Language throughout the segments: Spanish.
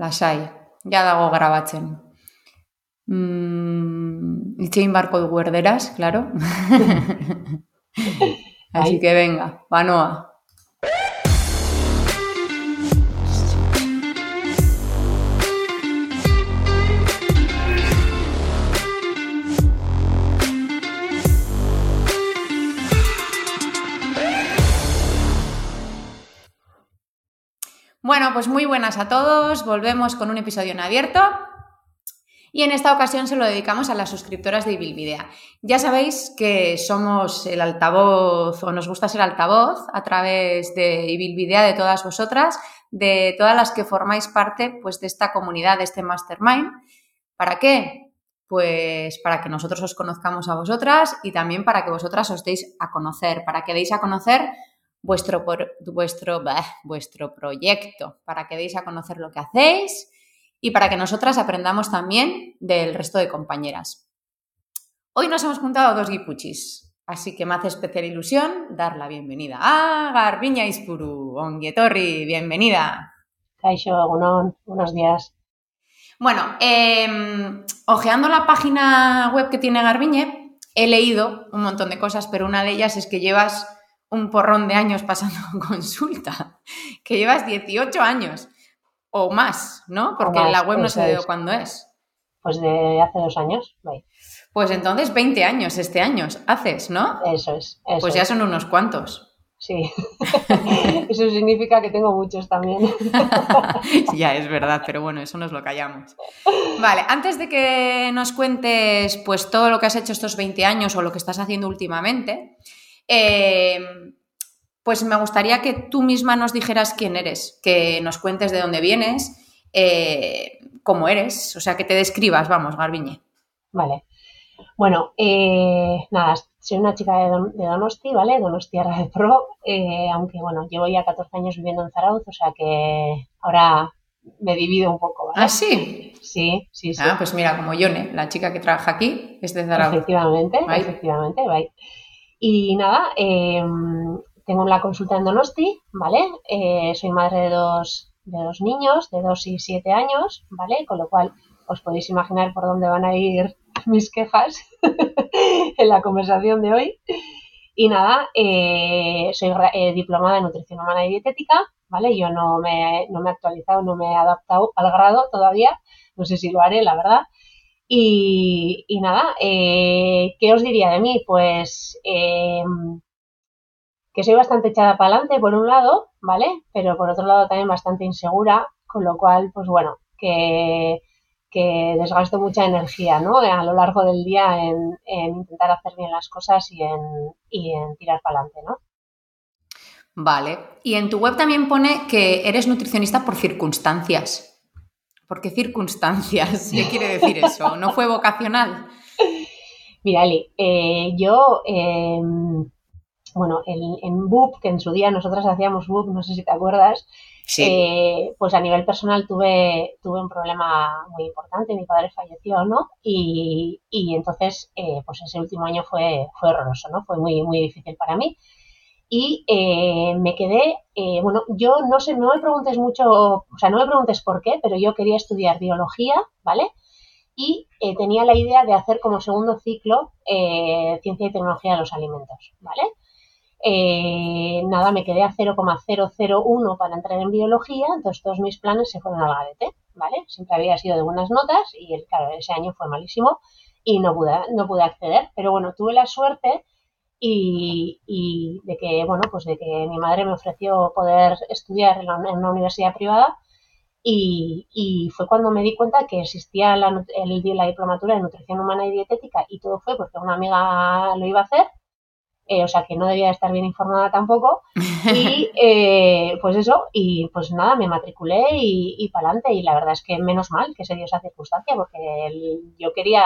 lasai, ja dago grabatzen. Mm, itxein barko dugu erderaz, claro. Así que venga, banoa. Bueno, pues muy buenas a todos. Volvemos con un episodio en abierto. Y en esta ocasión se lo dedicamos a las suscriptoras de Ibilvidea. Ya sabéis que somos el altavoz, o nos gusta ser altavoz, a través de Ibilvidea de todas vosotras, de todas las que formáis parte pues, de esta comunidad, de este mastermind. ¿Para qué? Pues para que nosotros os conozcamos a vosotras y también para que vosotras os deis a conocer, para que deis a conocer vuestro, vuestro, vuestro proyecto, para que deis a conocer lo que hacéis y para que nosotras aprendamos también del resto de compañeras. Hoy nos hemos juntado dos guipuchis, así que me hace especial ilusión dar la bienvenida a Garbiña Ispuru, Onguietorri, bienvenida. Kaixo, buenos días. Bueno, eh, ojeando la página web que tiene Garbiñe, he leído un montón de cosas, pero una de ellas es que llevas un porrón de años pasando consulta, que llevas 18 años o más, ¿no? Porque la web no sé de cuándo es. Pues de hace dos años, Pues entonces 20 años este año haces, ¿no? Eso es. pues ya son unos cuantos. Sí, eso significa que tengo muchos también. ya, es verdad, pero bueno, eso nos lo callamos. Vale, antes de que nos cuentes pues todo lo que has hecho estos 20 años o lo que estás haciendo últimamente, Em, pues me gustaría que tú misma nos dijeras quién eres, que nos cuentes de dónde vienes, eh, cómo eres, o sea, que te describas, vamos, Garbiñe. Vale. Bueno, eh, nada, soy una chica de, Donosti, ¿vale? Donosti de Pro, eh, aunque bueno, llevo ya 14 años viviendo en Zarauz, o sea que ahora me divido un poco, ¿vale? ¿Ah, sí? Sí, sí, sí. Ah, pues mira, como Yone, la chica que trabaja aquí, es de Zarauz. Efectivamente, efectivamente, bye. Y nada, em, tengo una consulta en Donosti, ¿vale? Eh, soy madre de dos, de dos niños, de dos y siete años, ¿vale? Con lo cual os podéis imaginar por dónde van a ir mis quejas en la conversación de hoy. Y nada, eh, soy eh, diplomada en nutrición humana y dietética, ¿vale? Yo no me, no me he actualizado, no me he adaptado al grado todavía, no sé si lo haré, la verdad. Y, nada, eh, ¿qué os diría de mí? Pues eh, que soy bastante echada para adelante, por un lado, ¿vale? Pero por otro lado también bastante insegura, con lo cual, pues bueno, que, desgasto mucha energía, ¿no? A lo largo del día en, intentar hacer bien las cosas y en, y en tirar para adelante, ¿no? Vale. Y en tu web también pone que eres nutricionista por circunstancias. ¿Por qué circunstancias? ¿Qué quiere decir eso? ¿No fue vocacional? Mira, Ali, eh, yo, em, bueno, en, en, BUP, que en su día nosotras hacíamos BUP, no sé si te acuerdas, eh, pues a nivel personal tuve, tuve un problema muy importante, mi padre falleció, ¿no? Y, y entonces, eh, pues ese último año fue, fue horroroso, ¿no? Fue muy, muy difícil para mí y eh, me quedé, eh, bueno, yo no sé, no me preguntes mucho, o sea, no me preguntes por qué, pero yo quería estudiar biología, ¿vale? Y eh, tenía la idea de hacer como segundo ciclo ciencia y tecnología de los alimentos, ¿vale? nada, me quedé a 0,001 para entrar en biología, entonces todos mis planes se fueron al garete, ¿vale? Siempre había sido de buenas notas y, claro, ese año fue malísimo y no pude, no pude acceder, pero bueno, tuve la suerte y, de que, bueno, pues de que mi madre me ofreció poder estudiar en, una universidad privada y, fue cuando me di cuenta que existía la, la diplomatura de nutrición humana y dietética y todo fue porque una amiga lo iba a hacer, eh, o sea que no debía estar bien informada tampoco y eh, pues eso, y pues nada, me matriculé y, y para adelante y la verdad es que menos mal que se dio esa circunstancia porque yo quería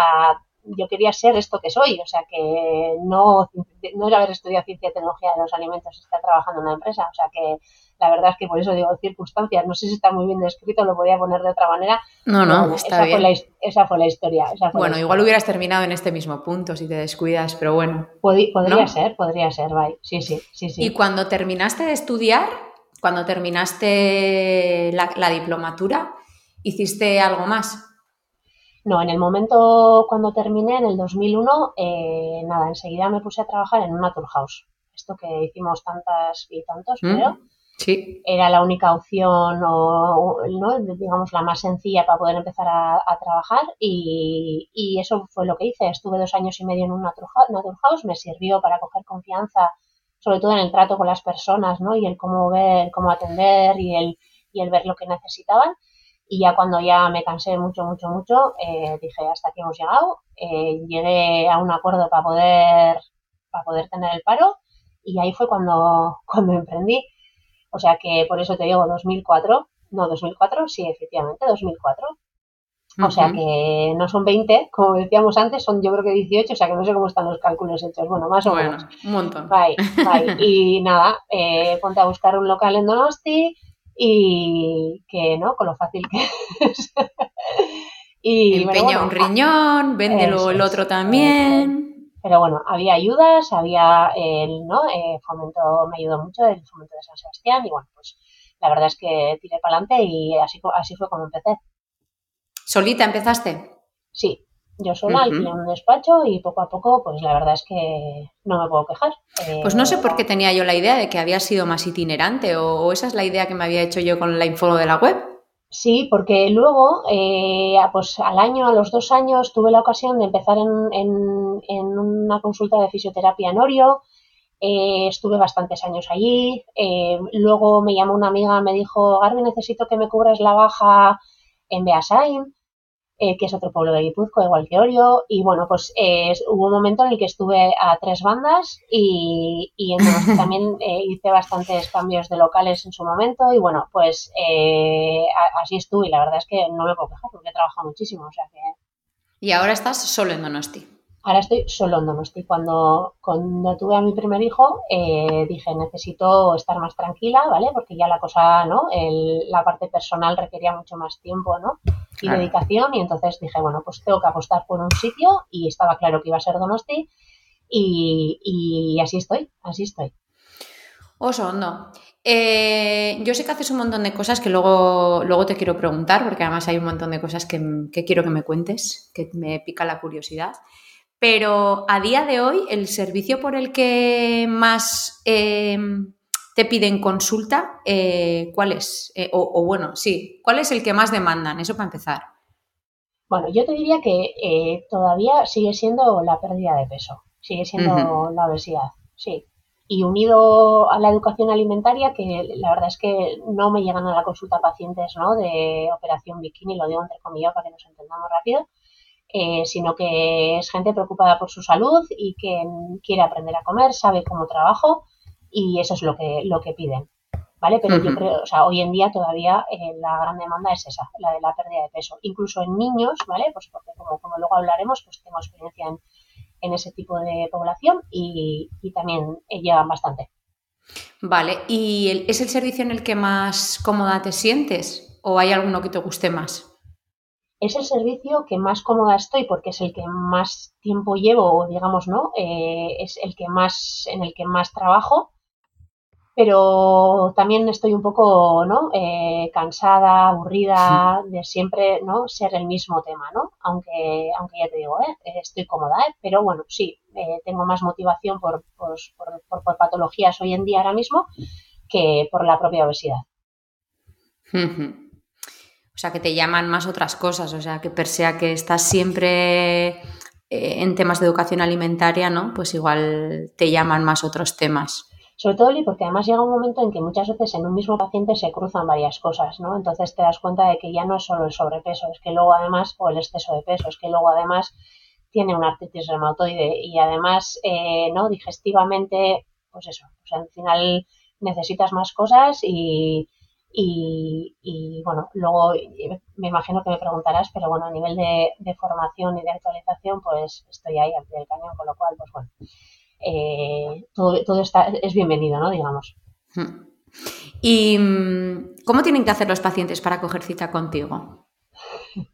yo quería ser esto que soy, o sea que no, no es haber estudiado ciencia y tecnología de los alimentos, estar trabajando en una empresa, o sea que la verdad es que por eso digo circunstancias, no sé si está muy bien descrito, lo podía poner de otra manera. No, no, está esa bien. Fue la, esa fue la historia. bueno, igual hubieras terminado en este mismo punto si te descuidas, pero bueno. podría ser, podría ser, bye. Sí, sí, sí, sí. Y cuando terminaste de estudiar, cuando terminaste la, la diplomatura, ¿Hiciste algo más? No, en el momento cuando terminé, en el 2001, eh, nada, enseguida me puse a trabajar en una house. Esto que hicimos tantas y tantos, mm, pero sí. era la única opción o, ¿no? digamos, la más sencilla para poder empezar a, trabajar y, y, eso fue lo que hice. Estuve dos años y medio en una house, me sirvió para coger confianza, sobre todo en el trato con las personas, ¿no? Y el cómo ver, cómo atender y el, y el ver lo que necesitaban. Y ya cuando ya me cansé mucho, mucho, mucho, eh, dije, hasta aquí hemos llegado. Eh, llegué a un acuerdo para poder, para poder tener el paro y ahí fue cuando, cuando emprendí. O sea que por eso te digo 2004, no 2004, sí, efectivamente, 2004. O sea que no son 20, como decíamos antes, son yo creo que 18, o sea que no sé cómo están los cálculos hechos. Bueno, más o menos. Un montón. Bye, bye. Y nada, eh, ponte a buscar un local en Donosti, y que no, con lo fácil que es. y, Empeña un riñón, véndelo el otro también. Pero bueno, había ayudas, había el, ¿no? Eh, fomento, me ayudó mucho el fomento de San Sebastián y bueno, pues la verdad es que tiré para adelante y así, así fue como empecé. ¿Solita empezaste? Sí, yo sola, uh un despacho y poco a poco, pues la verdad es que no me puedo quejar. pues no sé por qué tenía yo la idea de que había sido más itinerante o, esa es la idea que me había hecho yo con la info de la web. Sí, porque luego, eh, pues al año, a los dos años, tuve la ocasión de empezar en, en, una consulta de fisioterapia en Orio. Eh, estuve bastantes años allí. Eh, luego me llamó una amiga, me dijo, Garbi, necesito que me cubras la baja en Beasain. Eh, que es otro pueblo de Guipúzcoa, igual que Orio. Y bueno, pues eh, hubo un momento en el que estuve a tres bandas y, y también eh, hice bastantes cambios de locales en su momento. Y bueno, pues así estuve y la verdad es que no me puedo quejar porque he trabajado muchísimo. O sea que... Y ahora estás solo en Donosti. Ahora estoy solo en Donosti. Cuando, cuando tuve a mi primer hijo, dije, necesito estar más tranquila, ¿vale? Porque ya la cosa, ¿no? El, la parte personal requería mucho más tiempo, ¿no? y dedicación y entonces dije, bueno, pues tengo que apostar por un sitio y estaba claro que iba a ser Donosti y, y así estoy, así estoy. Oso, no. Eh, yo sé que haces un montón de cosas que luego, luego te quiero preguntar, porque además hay un montón de cosas que, quiero que me cuentes, que me pica la curiosidad. Pero a día de hoy, el servicio por el que más eh, te piden consulta, eh, ¿cuál es? Eh, o, bueno, sí, ¿cuál es el que más demandan? Eso para empezar. Bueno, yo te diría que todavía sigue siendo la pérdida de peso, sigue siendo la obesidad, sí. Y unido a la educación alimentaria, que la verdad es que no me llegan a la consulta pacientes ¿no? de operación bikini, lo digo entre comillas para que nos entendamos rápido, sino que es gente preocupada por su salud y que quiere aprender a comer, sabe cómo trabajo y eso es lo que, lo que piden. ¿Vale? Pero yo creo, o sea, hoy en día todavía eh, la gran demanda es esa, la de la pérdida de peso. Incluso en niños, ¿vale? Pues porque como, como luego hablaremos, pues tengo experiencia en, en ese tipo de población y, y también llevan bastante. Vale, ¿y es el servicio en el que más cómoda te sientes o hay alguno que te guste más? Es el servicio que más cómoda estoy porque es el que más tiempo llevo, digamos, ¿no? Eh, es el que más, en el que más trabajo pero también estoy un poco ¿no? Eh, cansada, aburrida de siempre no ser el mismo tema, ¿no? Aunque, aunque ya te digo, ¿eh? estoy cómoda, ¿eh? pero bueno, sí, eh, tengo más motivación por, por, por, patologías hoy en día ahora mismo que por la propia obesidad. O sea, que te llaman más otras cosas, o sea, que per sea que estás siempre en temas de educación alimentaria, ¿no? Pues igual te llaman más otros temas. Sobre todo, porque además llega un momento en que muchas veces en un mismo paciente se cruzan varias cosas, ¿no? Entonces te das cuenta de que ya no es solo el sobrepeso, es que luego además, o el exceso de peso, es que luego además tiene una artritis reumatoide y además, eh, ¿no? Digestivamente, pues eso, o sea, al final necesitas más cosas y, y, bueno, luego me imagino que me preguntarás, pero bueno, a nivel de, de formación y de actualización, pues estoy ahí al pie del cañón, con lo cual, pues bueno, eh, todo, está, es bienvenido, ¿no? Digamos. Hmm. ¿Y mm, cómo tienen que hacer los pacientes para coger cita contigo?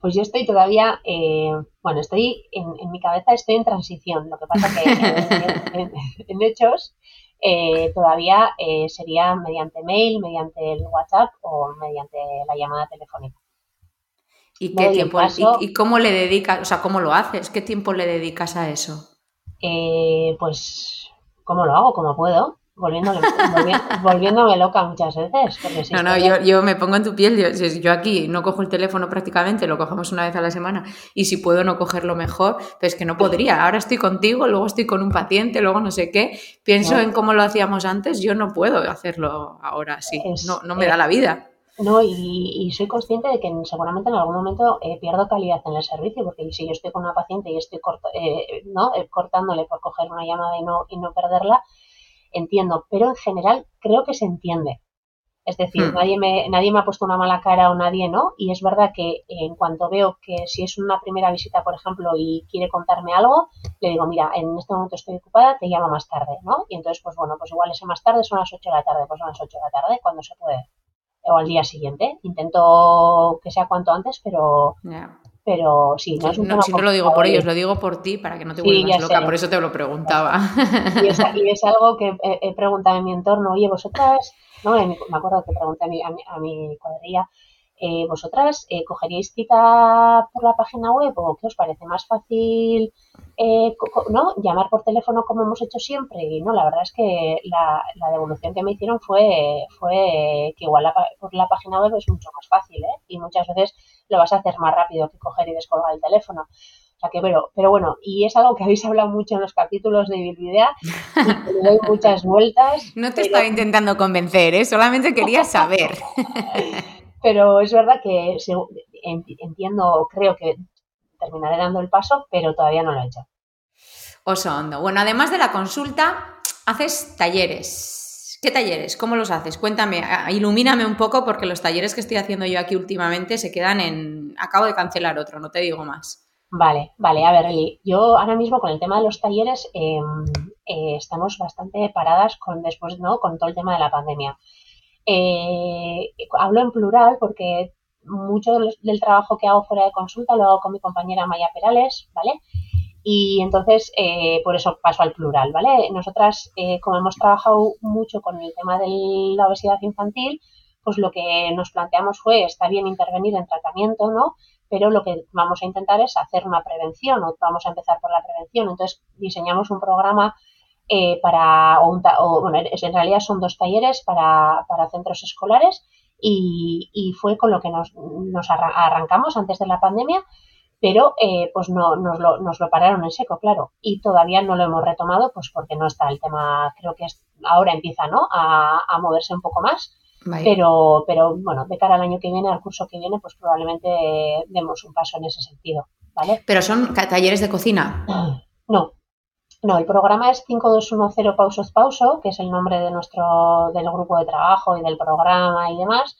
Pues yo estoy todavía, eh, bueno, estoy en, mi cabeza estoy en transición. Lo que pasa que en, hechos eh, todavía sería mediante mail, mediante el WhatsApp o mediante la llamada telefónica. ¿Y qué tiempo? ¿y, cómo le dedicas? O sea, ¿cómo lo haces? ¿Qué tiempo le dedicas a eso? Eh, pues, ¿cómo lo hago? ¿Cómo puedo? Volviéndome, volviéndome loca muchas veces. no, no, yo, yo, me pongo en tu piel. Yo, yo, aquí no cojo el teléfono prácticamente, lo cogemos una vez a la semana y si puedo no cogerlo mejor, pero es que no podría. Ahora estoy contigo, luego estoy con un paciente, luego no sé qué. Pienso en cómo lo hacíamos antes, yo no puedo hacerlo ahora así. no, no me da la vida. No, y, soy consciente de que seguramente en algún momento eh, pierdo calidad en el servicio, porque si yo estoy con una paciente y estoy eh, ¿no? Eh, cortándole por coger una llamada y no, y no perderla, entiendo, pero en general creo que se entiende. Es decir, hmm. nadie, me, nadie me ha puesto una mala cara o nadie no, y es verdad que en cuanto veo que si es una primera visita, por ejemplo, y quiere contarme algo, le digo, mira, en este momento estoy ocupada, te llamo más tarde, ¿no? Y entonces, pues bueno, pues igual ese más tarde son las 8 de la tarde, pues son las 8 de la tarde, cuando se puede o al día siguiente. Intento que sea cuanto antes, pero, pero sí, no es un no, Si no lo digo por ellos, lo digo por ti para que no te vuelvas loca, por eso te lo preguntaba. Y es, algo que he, preguntado en mi entorno, oye, vosotras, ¿no? me acuerdo que pregunté a mi, a mi cuadrilla, eh, ¿vosotras eh, cogeríais cita por la página web o qué os parece más fácil eh, ¿no? llamar por teléfono como hemos hecho siempre? Y no, la verdad es que la, devolución que me hicieron fue, fue que igual por la página web es mucho más fácil y muchas veces lo vas a hacer más rápido que coger y descolgar el teléfono. O sea que, pero, pero bueno, y es algo que habéis hablado mucho en los capítulos de Bilbidea y le doy muchas vueltas. No te estaba intentando convencer, solamente quería saber. pero es verdad que entiendo, creo que terminaré dando el paso, pero todavía no lo he hecho. Oso hondo. Bueno, además de la consulta, haces talleres. ¿Qué talleres? ¿Cómo los haces? Cuéntame, ilumíname un poco porque los talleres que estoy haciendo yo aquí últimamente se quedan en... Acabo de cancelar otro, no te digo más. Vale, vale. A ver, Eli, yo ahora mismo con el tema de los talleres em, eh, estamos bastante paradas con después, ¿no? Con todo el tema de la pandemia. Eh, hablo en plural porque mucho del, trabajo que hago fuera de consulta lo hago con mi compañera Maya Perales, ¿vale? Y entonces, eh, por eso paso al plural, ¿vale? Nosotras, eh, como hemos trabajado mucho con el tema de la obesidad infantil, pues lo que nos planteamos fue, está bien intervenir en tratamiento, ¿no? Pero lo que vamos a intentar es hacer una prevención, o vamos a empezar por la prevención. Entonces, diseñamos un programa eh, para, o, bueno, en realidad son dos talleres para, para centros escolares y, y, fue con lo que nos, nos, arrancamos antes de la pandemia, pero eh, pues no, nos, lo, nos lo pararon en seco, claro, y todavía no lo hemos retomado, pues porque no está el tema, creo que es, ahora empieza ¿no? a, a moverse un poco más. Pero, pero bueno, de cara al año que viene, al curso que viene, pues probablemente demos un paso en ese sentido, ¿vale? Pero son talleres de cocina. No, no, el programa es 5210 Pausos Pauso, que es el nombre de nuestro, del grupo de trabajo y del programa y demás.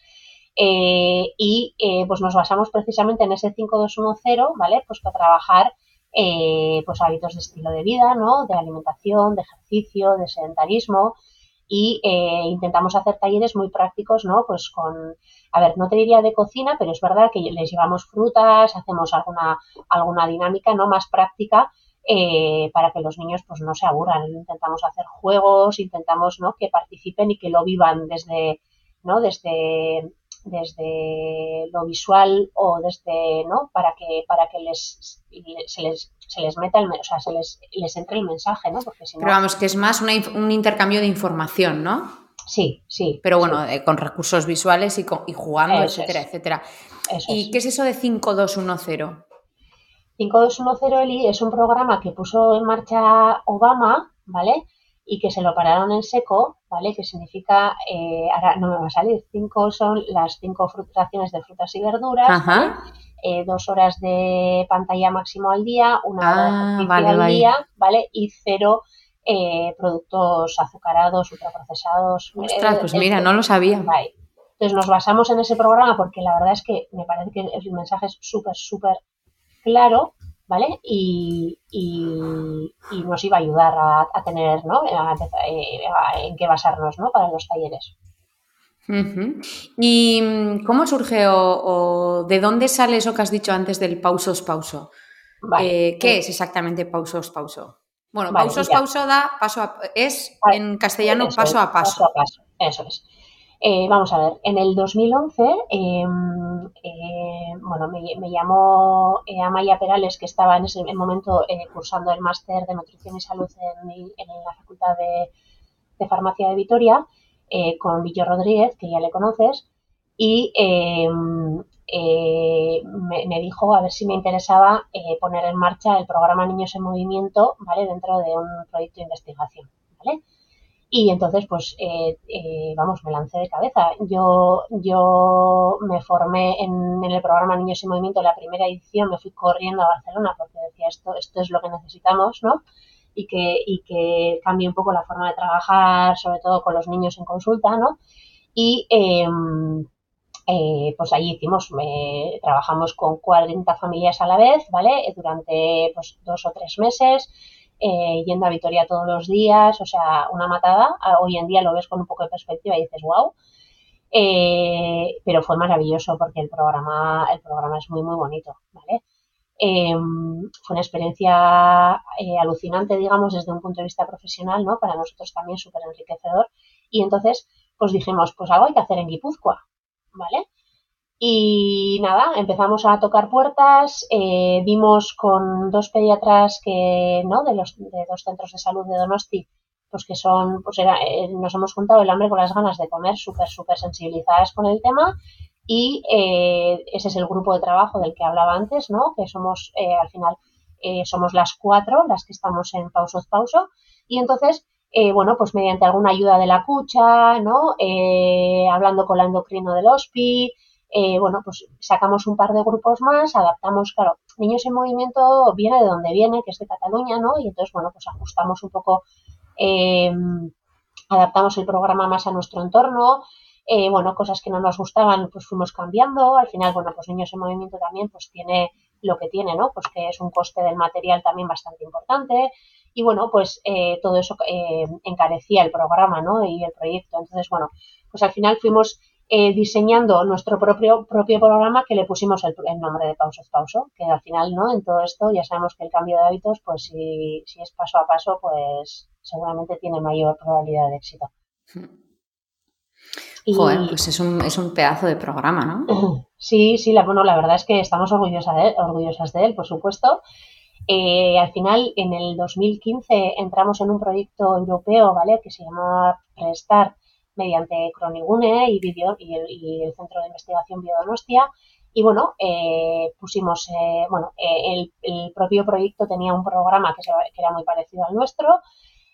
Eh, y eh, pues nos basamos precisamente en ese 5210, ¿vale? Pues para trabajar eh, pues hábitos de estilo de vida, ¿no? De alimentación, de ejercicio, de sedentarismo y intentamos hacer talleres muy prácticos, ¿no? Pues con, a ver, no te diría de cocina, pero es verdad que les llevamos frutas, hacemos alguna, alguna dinámica, ¿no? Más práctica eh, para que los niños pues no se aburran. Intentamos hacer juegos, intentamos ¿no? que participen y que lo vivan desde, ¿no? desde, desde lo visual o desde, ¿no? Para que, para que les, se les se les meta el, o sea, se les, les entre el mensaje, ¿no? Porque Pero vamos, que es más un intercambio de información, ¿no? Sí, sí. Pero bueno, eh, con recursos visuales y, y jugando, etcétera, etcétera. ¿Y qué es eso de 5210? 5210 Eli es un programa que puso en marcha Obama, ¿vale? Y que se lo pararon en seco, ¿vale? Que significa, eh, ahora no me va a salir, cinco son las cinco raciones de frutas y verduras, eh, dos horas de pantalla máximo al día, una hora de ah, al día, ¿vale? Y cero eh, productos azucarados, ultraprocesados. Ostras, pues mira, no lo sabía. Entonces nos basamos en ese programa porque la verdad es que me parece que el mensaje es súper, súper claro, ¿vale? Y, nos iba a ayudar a, tener, ¿no? Eh, en qué basarnos, ¿no? Para los talleres. ¿Y mm, cómo surge o, de dónde sale eso que has dicho antes del pausos pauso? Eh, ¿Qué es exactamente pausos pauso? Bueno, pausos pauso da paso a, es en castellano paso a paso. Paso a paso, eso es. Eh, vamos a ver, en el 2011, em, eh, bueno, me, llamó eh, Amaya Perales, que estaba en ese momento eh, cursando el máster de nutrición y salud en, la Facultad de, Farmacia de Vitoria, con Villo Rodríguez, que ya le conoces, y em, me, dijo a ver si me interesaba poner en marcha el programa Niños en Movimiento, ¿vale? Dentro de un proyecto de investigación, ¿vale? Y entonces, pues, eh, eh, vamos, me lancé de cabeza. Yo, yo me formé en, el programa Niños en Movimiento, la primera edición, me fui corriendo a Barcelona porque decía esto, esto es lo que necesitamos, ¿no? Y que, y que cambie un poco la forma de trabajar, sobre todo con los niños en consulta, ¿no? Y em, eh, pues allí hicimos, trabajamos con 40 familias a la vez, ¿vale? Durante pues, dos o tres meses eh, yendo a Vitoria todos los días, o sea, una matada. Ah, hoy en día lo ves con un poco de perspectiva y dices, wow. Eh, pero fue maravilloso porque el programa, el programa es muy, muy bonito, ¿vale? Em, fue una experiencia eh, alucinante, digamos, desde un punto de vista profesional, ¿no? Para nosotros también súper enriquecedor. Y entonces, pues dijimos, pues algo hay que hacer en Guipúzcoa, ¿vale? Y nada, empezamos a tocar puertas, eh, vimos con dos pediatras que, ¿no? De los de dos centros de salud de Donosti, pues que son, pues era, eh, nos hemos juntado el hambre con las ganas de comer, súper, súper sensibilizadas con el tema. Y eh, ese es el grupo de trabajo del que hablaba antes, ¿no? Que somos, al final, somos las cuatro las que estamos en Pauso Pauso. Y entonces, bueno, pues mediante alguna ayuda de la cucha, ¿no? hablando con la endocrino del HOSPI, eh, bueno, pues sacamos un par de grupos más, adaptamos, claro, Niños en Movimiento viene de donde viene, que es de Cataluña, ¿no? Y entonces, bueno, pues ajustamos un poco, eh, adaptamos el programa más a nuestro entorno, eh, bueno, cosas que no nos gustaban, pues fuimos cambiando, al final, bueno, pues Niños en Movimiento también, pues tiene lo que tiene, ¿no? Pues que es un coste del material también bastante importante, y bueno, pues todo eso encarecía el programa, ¿no? Y el proyecto, entonces, bueno, pues al final fuimos eh, diseñando nuestro propio, propio programa que le pusimos el, nombre de Pauso es Pauso, que al final, ¿no? En todo esto ya sabemos que el cambio de hábitos, pues si, si es paso a paso, pues seguramente tiene mayor probabilidad de éxito. Joder, pues es un, es un pedazo de programa, ¿no? Sí, sí, la, bueno, la verdad es que estamos orgullosas de él, orgullosas de él por supuesto. Eh, al final, en el 2015 entramos en un proyecto europeo, ¿vale? Que se llama Restart, mediante Cronigune y, y, el, Centro de Investigación Biodonostia. Y bueno, eh, pusimos, eh, bueno, eh, el, propio proyecto tenía un programa que, era muy parecido al nuestro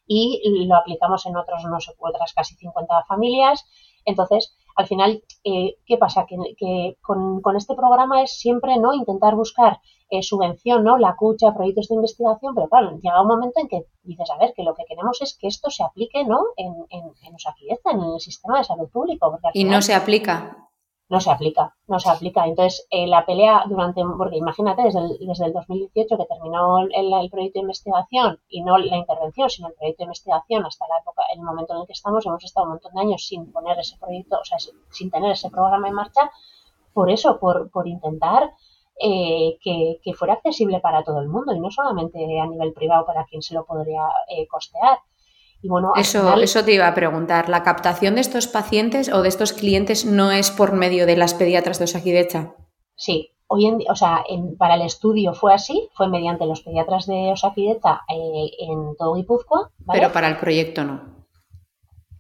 y lo aplicamos en otros, no sé, otras casi 50 familias. Entonces, al final, ¿qué pasa? Que, con, con, este programa es siempre no intentar buscar eh, subvención, ¿no? La cucha, proyectos de investigación, pero claro, llega un momento en que dices, a ver, que lo que queremos es que esto se aplique, ¿no? En, en, en en el sistema de salud público. Porque y no se aplica. No se aplica, no se aplica. Entonces, eh, la pelea durante, porque imagínate, desde el, desde el 2018 que terminó el, proyecto de investigación y no la intervención, sino el proyecto de investigación hasta la época, el momento en el que estamos, hemos estado un montón de años sin poner ese proyecto, o sea, sin tener ese programa en marcha, por eso, por, por intentar eh, que, fuera accesible para todo el mundo y no solamente a nivel privado para quien se lo podría eh, costear. Y bueno, eso, eso te iba a preguntar. ¿La captación de estos pacientes o de estos clientes no es por medio de las pediatras de Osakidecha? Sí, hoy en o sea, para el estudio fue así, fue mediante los pediatras de Osakidecha eh, en todo Guipúzcoa. Pero para el proyecto no.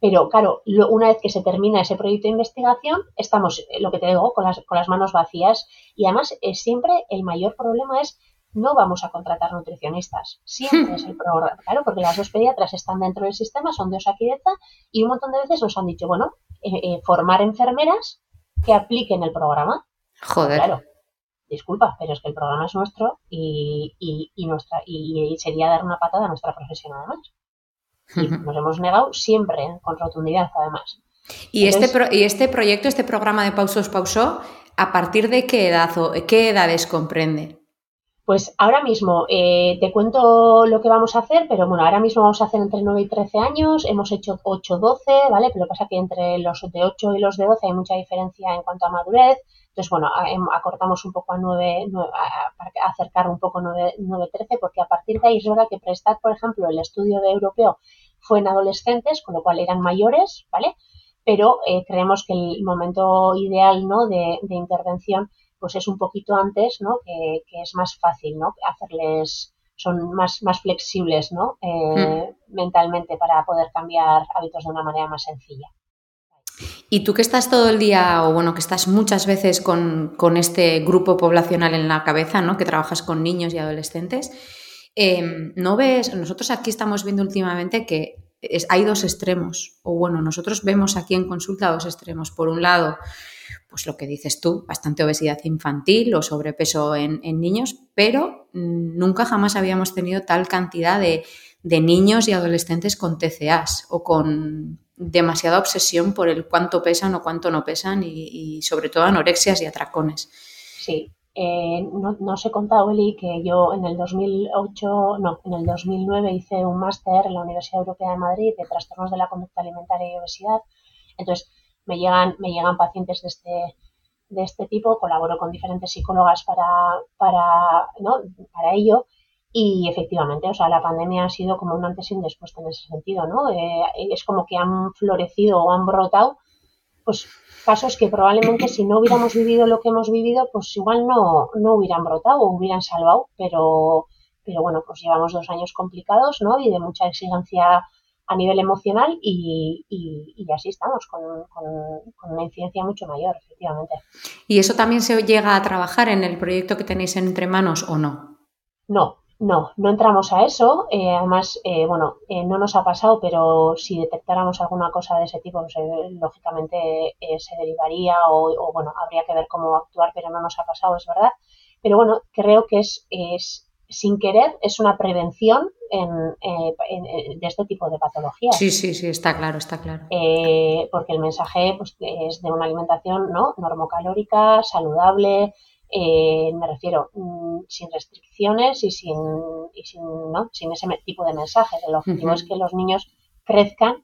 Pero claro, una vez que se termina ese proyecto de investigación, estamos, eh, lo que te digo, con las, con las manos vacías. Y además, eh, siempre el mayor problema es no vamos a contratar nutricionistas. Siempre es el programa. Claro, porque las dos pediatras están dentro del sistema, son de Osakidecha, y un montón de veces nos han dicho, bueno, eh, formar enfermeras que apliquen el programa. Joder. Claro, disculpa, pero es que el programa es nuestro y, y, y nuestra, y sería dar una patada a nuestra profesión además nos hemos negado siempre, con rotundidad además. ¿Y, este ¿Y este proyecto, este programa de Pausos Pausó, a partir de qué edad o qué edades comprende? Pues ahora mismo eh, te cuento lo que vamos a hacer, pero bueno, ahora mismo vamos a hacer entre 9 y 13 años, hemos hecho 8-12, ¿vale? Pero lo que pasa que entre los de 8 y los de 12 hay mucha diferencia en cuanto a madurez, entonces bueno, em, acortamos un poco a 9, para acercar un poco 9-13, porque a partir de ahí es verdad que prestar, por ejemplo, el estudio de europeo fue en adolescentes, con lo cual eran mayores, ¿vale? Pero eh, creemos que el momento ideal, ¿no? De, intervención pues es un poquito antes, ¿no? Que, es más fácil, ¿no? Hacerles, son más, más flexibles, ¿no? Eh, hmm. Mentalmente para poder cambiar hábitos de una manera más sencilla. Y tú que estás todo el día, o bueno, que estás muchas veces con, este grupo poblacional en la cabeza, ¿no? Que trabajas con niños y adolescentes, em, ¿no ves? Nosotros aquí estamos viendo últimamente que hay dos extremos, o bueno, nosotros vemos aquí en consulta dos extremos. Por un lado, pues lo que dices tú, bastante obesidad infantil o sobrepeso en, niños, pero mm, nunca jamás habíamos tenido tal cantidad de, niños y adolescentes con TCAs o con demasiada obsesión por el cuánto pesan o cuánto no pesan y, sobre todo anorexias y atracones. Sí, eh, no, no, os he Eli, que yo en el 2008, no, en el 2009 hice un máster en la Universidad Europea de Madrid de trastornos de la conducta alimentaria y obesidad. Entonces, me llegan, me llegan pacientes de este, de este tipo, colaboro con diferentes psicólogas para, para, ¿no? para ello. Y efectivamente, o sea, la pandemia ha sido como un antes y un después en ese sentido, ¿no? Eh, es como que han florecido o han brotado, pues casos que probablemente si no hubiéramos vivido lo que hemos vivido, pues igual no, no hubieran brotado o hubieran salvado, pero, pero bueno, pues llevamos dos años complicados, ¿no? Y de mucha exigencia a nivel emocional y, y, así estamos, con, con, una incidencia mucho mayor, efectivamente. ¿Y eso también se llega a trabajar en el proyecto que tenéis entre manos o no? No, no, no entramos a eso. Eh, además, eh, bueno, eh, no nos ha pasado, pero si detectáramos alguna cosa de ese tipo, pues, lógicamente se derivaría o, bueno, habría que ver cómo actuar, pero no nos ha pasado, es verdad. Pero bueno, creo que es, es sin querer, es una prevención en, de este tipo de patologías. Sí, sí, sí, está claro, está claro. porque el mensaje pues, es de una alimentación ¿no? normocalórica, saludable, eh, me refiero mm, sin restricciones y sin, y sin, ¿no? sin ese tipo de mensajes. El objetivo es que los niños crezcan,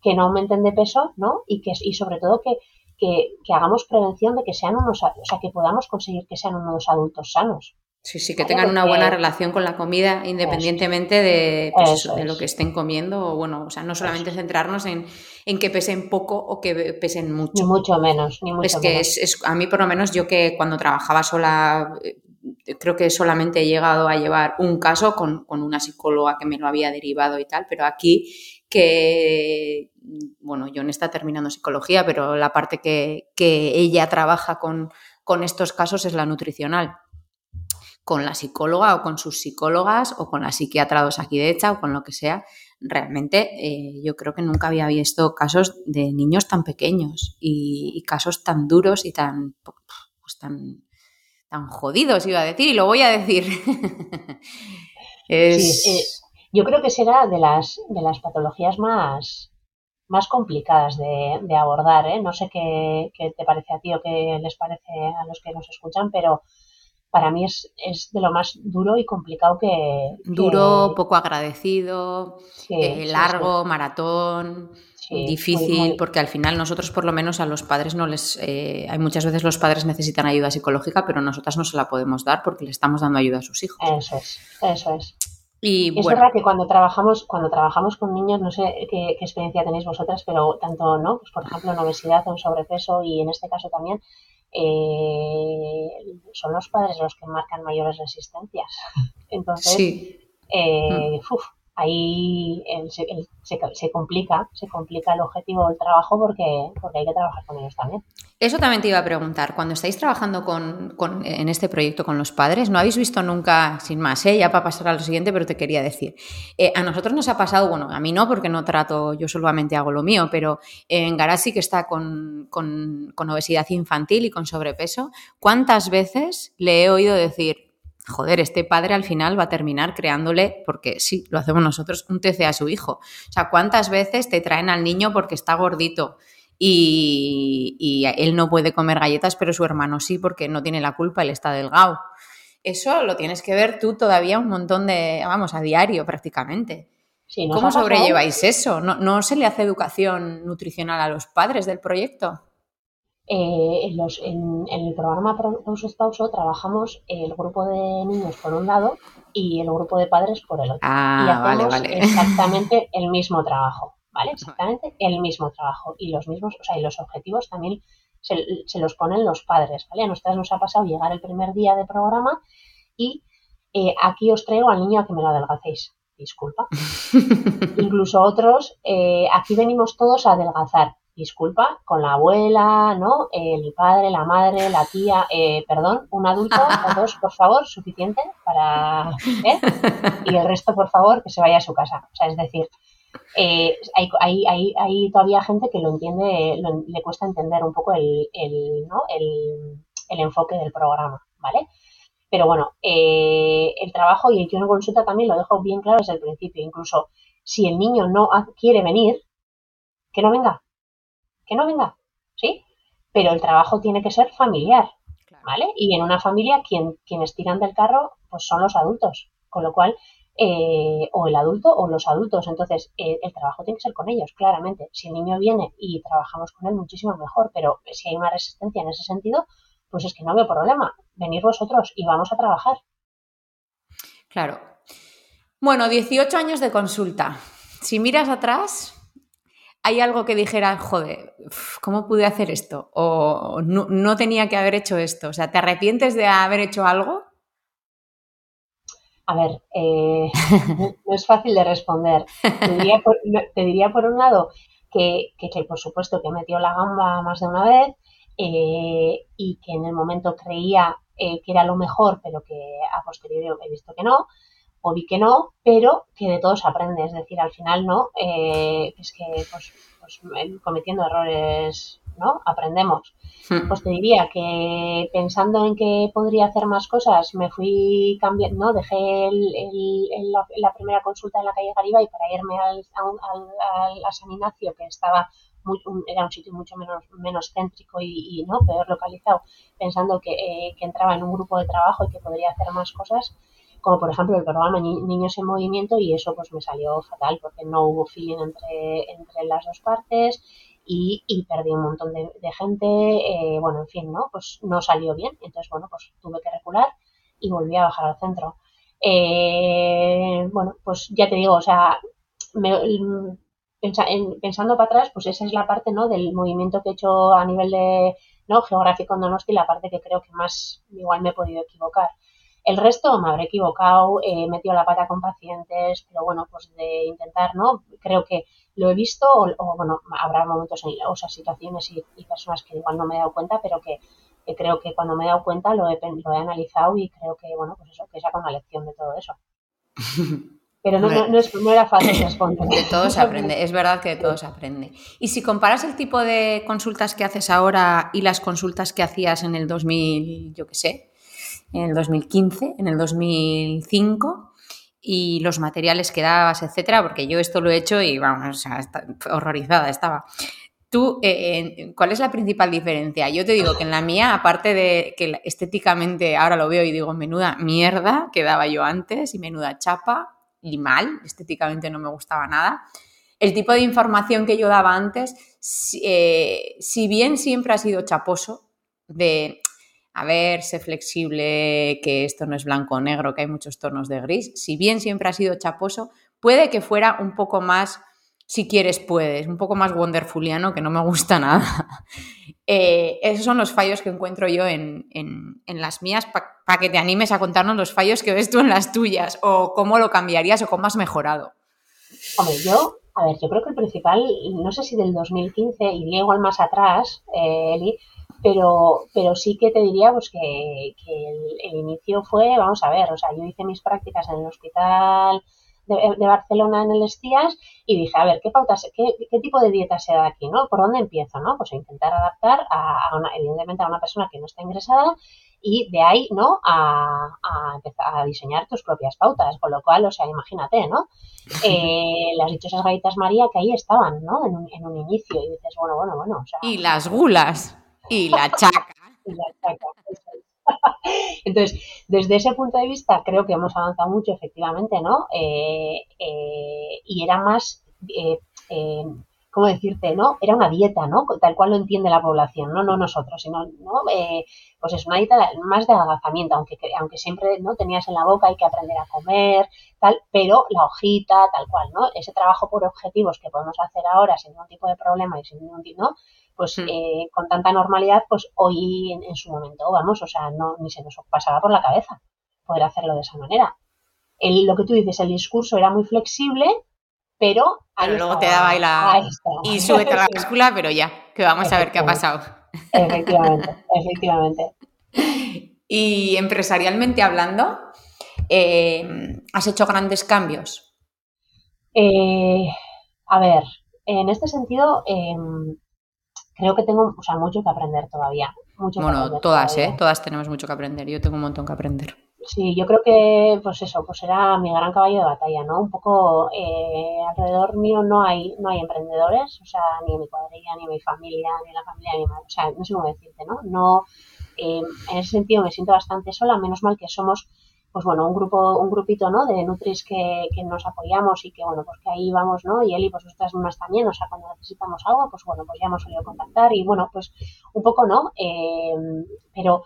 que no aumenten de peso, ¿no? Y que y sobre todo que, que, que hagamos prevención de que sean unos, o sea, que podamos conseguir que sean unos adultos sanos. Sí, sí, que tengan una buena relación con la comida independientemente de, pues de, lo que estén comiendo. O bueno, o sea, no solamente centrarnos en, en, que pesen poco o que pesen mucho. Ni mucho menos, ni mucho Es que Es, a mí por lo menos yo que cuando trabajaba sola, eh, creo que solamente he llegado a llevar un caso con, con una psicóloga que me lo había derivado y tal, pero aquí que, bueno, yo no está terminando psicología, pero la parte que, que ella trabaja con, con estos casos es la nutricional con la psicóloga o con sus psicólogas o con la psiquiatra aquí de hecha o con lo que sea. Realmente eh, yo creo que nunca había visto casos de niños tan pequeños y, casos tan duros y tan, pues, tan, tan jodidos, iba a decir, y lo voy a decir. Eh, yo creo que será de las, de las patologías más, más complicadas de, abordar. ¿eh? No sé qué, qué, te parece a ti o qué les parece a los que nos escuchan, pero para mí es, es, de lo más duro y complicado que... Duro, poco agradecido, eh, largo, maratón, difícil, porque al final nosotros por lo menos a los padres no les... Eh, hay muchas veces los padres necesitan ayuda psicológica, pero nosotras no se la podemos dar porque le estamos dando ayuda a sus hijos. Eso es, eso es. Y es verdad que cuando trabajamos, cuando trabajamos con niños, no sé qué, experiencia tenéis vosotras, pero tanto, ¿no? Pues por ejemplo, en obesidad o en sobrepeso y en este caso también, eh, son los padres los que marcan mayores resistencias. Entonces, eh, mm. Ahí se, complica, se complica el objetivo del trabajo porque, porque hay que trabajar con ellos también. Eso también te iba a preguntar, cuando estáis trabajando con, en este proyecto con los padres, ¿no habéis visto nunca, sin más, ¿eh? ya para pasar a lo siguiente, pero te quería decir, eh, a nosotros nos ha pasado, bueno, a mí no, porque no trato, yo solamente hago lo mío, pero en Garasi, que está con, con obesidad infantil y con sobrepeso, ¿cuántas veces le he oído decir, joder, este padre al final va a terminar creándole, porque sí, lo hacemos nosotros, un TC a su hijo. O sea, ¿cuántas veces te traen al niño porque está gordito? y, él no puede comer galletas, pero su hermano sí, porque no tiene la culpa, él está delgado. Eso lo tienes que ver tú todavía un montón de, vamos, a diario prácticamente. ¿Cómo sobrelleváis eso? ¿No, se le hace educación nutricional a los padres del proyecto? Eh, en, el programa Pauso Pauso trabajamos el grupo de niños por un lado y el grupo de padres por el otro. Ah, y hacemos vale, vale. exactamente el mismo trabajo. ¿vale? Exactamente el mismo trabajo y los mismos, o sea, y los objetivos también se, los ponen los padres, ¿vale? A nosotras nos ha pasado llegar el primer día de programa y eh, aquí os traigo al niño a que me lo adelgacéis. Disculpa. Incluso otros, eh, aquí venimos todos a adelgazar. Disculpa, con la abuela, ¿no? El padre, la madre, la tía, eh, perdón, un adulto o dos, por favor, suficiente para. ¿eh? Y el resto, por favor, que se vaya a su casa. O sea, es decir, eh, hay, hay, hay, hay, todavía gente que lo entiende, le cuesta entender un poco el, el, ¿no? el, el enfoque del programa, ¿vale? Pero bueno, eh, el trabajo y yo en consulta también lo dejo bien claro desde el principio. Incluso si el niño no quiere venir, que no venga, que no venga, ¿sí? Pero el trabajo tiene que ser familiar, ¿vale? Y en una familia quien, quienes tiran del carro pues son los adultos, con lo cual eh, o el adulto o los adultos. Entonces, eh, el trabajo tiene que ser con ellos, claramente. Si el niño viene y trabajamos con él, muchísimo mejor, pero si hay una resistencia en ese sentido, pues es que no veo problema. Venir vosotros y vamos a trabajar. Claro. Bueno, 18 años de consulta. Si miras atrás, ¿hay algo que dijera, joder, ¿cómo pude hacer esto? O no, no tenía que haber hecho esto. O sea, ¿te arrepientes de haber hecho algo? A ver, eh, no es fácil de responder. Te diría por, un lado que, por supuesto que metió la gamba más de una vez eh, y que en el momento creía eh, que era lo mejor, pero que a posteriori he visto que no, o vi que no, pero que de todos aprende. Es decir, al final no, es que pues, pues, cometiendo errores ¿no? Aprendemos. Hmm. Pues te diría que pensando en que podría hacer más cosas, me fui cambiando, ¿no? Dejé la, primera consulta en la calle Garibay para irme al, a San Ignacio, que estaba muy, era un sitio mucho menos, menos céntrico y, no peor localizado, pensando que, eh, que, entraba en un grupo de trabajo y que podría hacer más cosas, como por ejemplo el programa Niños en Movimiento, y eso pues me salió fatal porque no hubo feeling entre, entre las dos partes y, perdí un montón de, gente, eh, bueno, en fin, ¿no? Pues no salió bien, entonces, bueno, pues tuve que recular y volví a bajar al centro. Eh, bueno, pues ya te digo, o sea, pensando para atrás, pues esa es la parte, ¿no? Del movimiento que he hecho a nivel de, ¿no? Geográfico en Donosti, la parte que creo que más igual me he podido equivocar. El resto me habré equivocado, he metido la pata con pacientes, pero bueno, pues de intentar, ¿no? Creo que lo he visto o, bueno, habrá momentos, en, o sea, situaciones y, personas que igual no me he dado cuenta, pero que, creo que cuando me he dado cuenta lo he, lo he analizado y creo que, bueno, pues eso, que saca una lección de todo eso. Pero no, no, no, era fácil responder. De todo se aprende, es verdad que de todo se aprende. Y si comparas el tipo de consultas que haces ahora y las consultas que hacías en el 2000, yo qué sé, en el 2015, en el 2005, y los materiales que dabas, etcétera, porque yo esto lo he hecho y vamos, horrorizada estaba. Tú, eh, ¿cuál es la principal diferencia? Yo te digo que en la mía, aparte de que estéticamente ahora lo veo y digo, menuda mierda que daba yo antes y menuda chapa y mal, estéticamente no me gustaba nada. El tipo de información que yo daba antes, si eh, bien siempre ha sido chaposo, de a ver, sé flexible, que esto no es blanco o negro, que hay muchos tonos de gris. Si bien siempre ha sido chaposo, puede que fuera un poco más, si quieres puedes, un poco más wonderfuliano, que no me gusta nada. Eh, esos son los fallos que encuentro yo en, las mías, para que te animes a contarnos los fallos que ves tú en las tuyas, o cómo lo cambiarías o cómo has mejorado. Hombre, yo, a ver, yo creo que el principal, no sé si del 2015, iría igual más atrás, eh, Eli, pero, pero sí que te diría pues que, el, inicio fue, vamos a ver, o sea, yo hice mis prácticas en el hospital de, Barcelona en el Estías y dije, a ver, ¿qué pautas, qué, qué, tipo de dieta se da aquí, no? ¿Por dónde empiezo, no? Pues intentar adaptar a, una, evidentemente a una persona que no está ingresada y de ahí, ¿no? A, a, empezar a diseñar tus propias pautas, con lo cual, o sea, imagínate, ¿no? Eh, las dichosas galletas María que ahí estaban, ¿no? En un, en un inicio y dices, bueno, bueno, bueno. O sea, y las gulas. Y la chaca. Entonces, desde ese punto de vista, creo que hemos avanzado mucho, efectivamente, ¿no? Eh, eh, y era más, eh, ¿cómo decirte, no? Era una dieta, ¿no? Tal cual lo entiende la población, no, no nosotros, sino, ¿no? Eh, pues es una dieta más de adelgazamiento, aunque, aunque siempre, ¿no? Tenías en la boca, hay que aprender a comer, tal, pero la hojita, tal cual, ¿no? Ese trabajo por objetivos que podemos hacer ahora sin ningún tipo de problema y sin ningún tipo, ¿no? Pues hmm. eh, con tanta normalidad, pues hoy en, su momento, vamos, o sea, no, ni se nos pasaba por la cabeza poder hacerlo de esa manera. El, lo que tú dices, el discurso era muy flexible, pero... luego te da la... Y súbete a la báscula, pero ya, que vamos a ver qué ha pasado. Efectivamente, efectivamente. Y empresarialmente hablando, eh, ¿has hecho grandes cambios? Eh, a ver, en este sentido, em, creo que tengo o sea, mucho que aprender todavía. bueno, todas, ¿eh? Todas tenemos mucho que aprender. Yo tengo un montón que aprender. Sí, yo creo que, pues eso, pues era mi gran caballo de batalla, ¿no? Un poco eh, alrededor mío no hay, no hay emprendedores, o sea, ni en mi cuadrilla, ni en mi familia, ni la familia de mi madre, o sea, no sé cómo decirte, ¿no? No, eh, en ese sentido me siento bastante sola, menos mal que somos, pues bueno, un grupo, un grupito, ¿no? De Nutris que, que nos apoyamos y que, bueno, pues que ahí vamos, ¿no? Y él y pues ustedes más también, o sea, cuando necesitamos algo, pues bueno, pues ya hemos solido contactar y bueno, pues un poco, ¿no? Eh, pero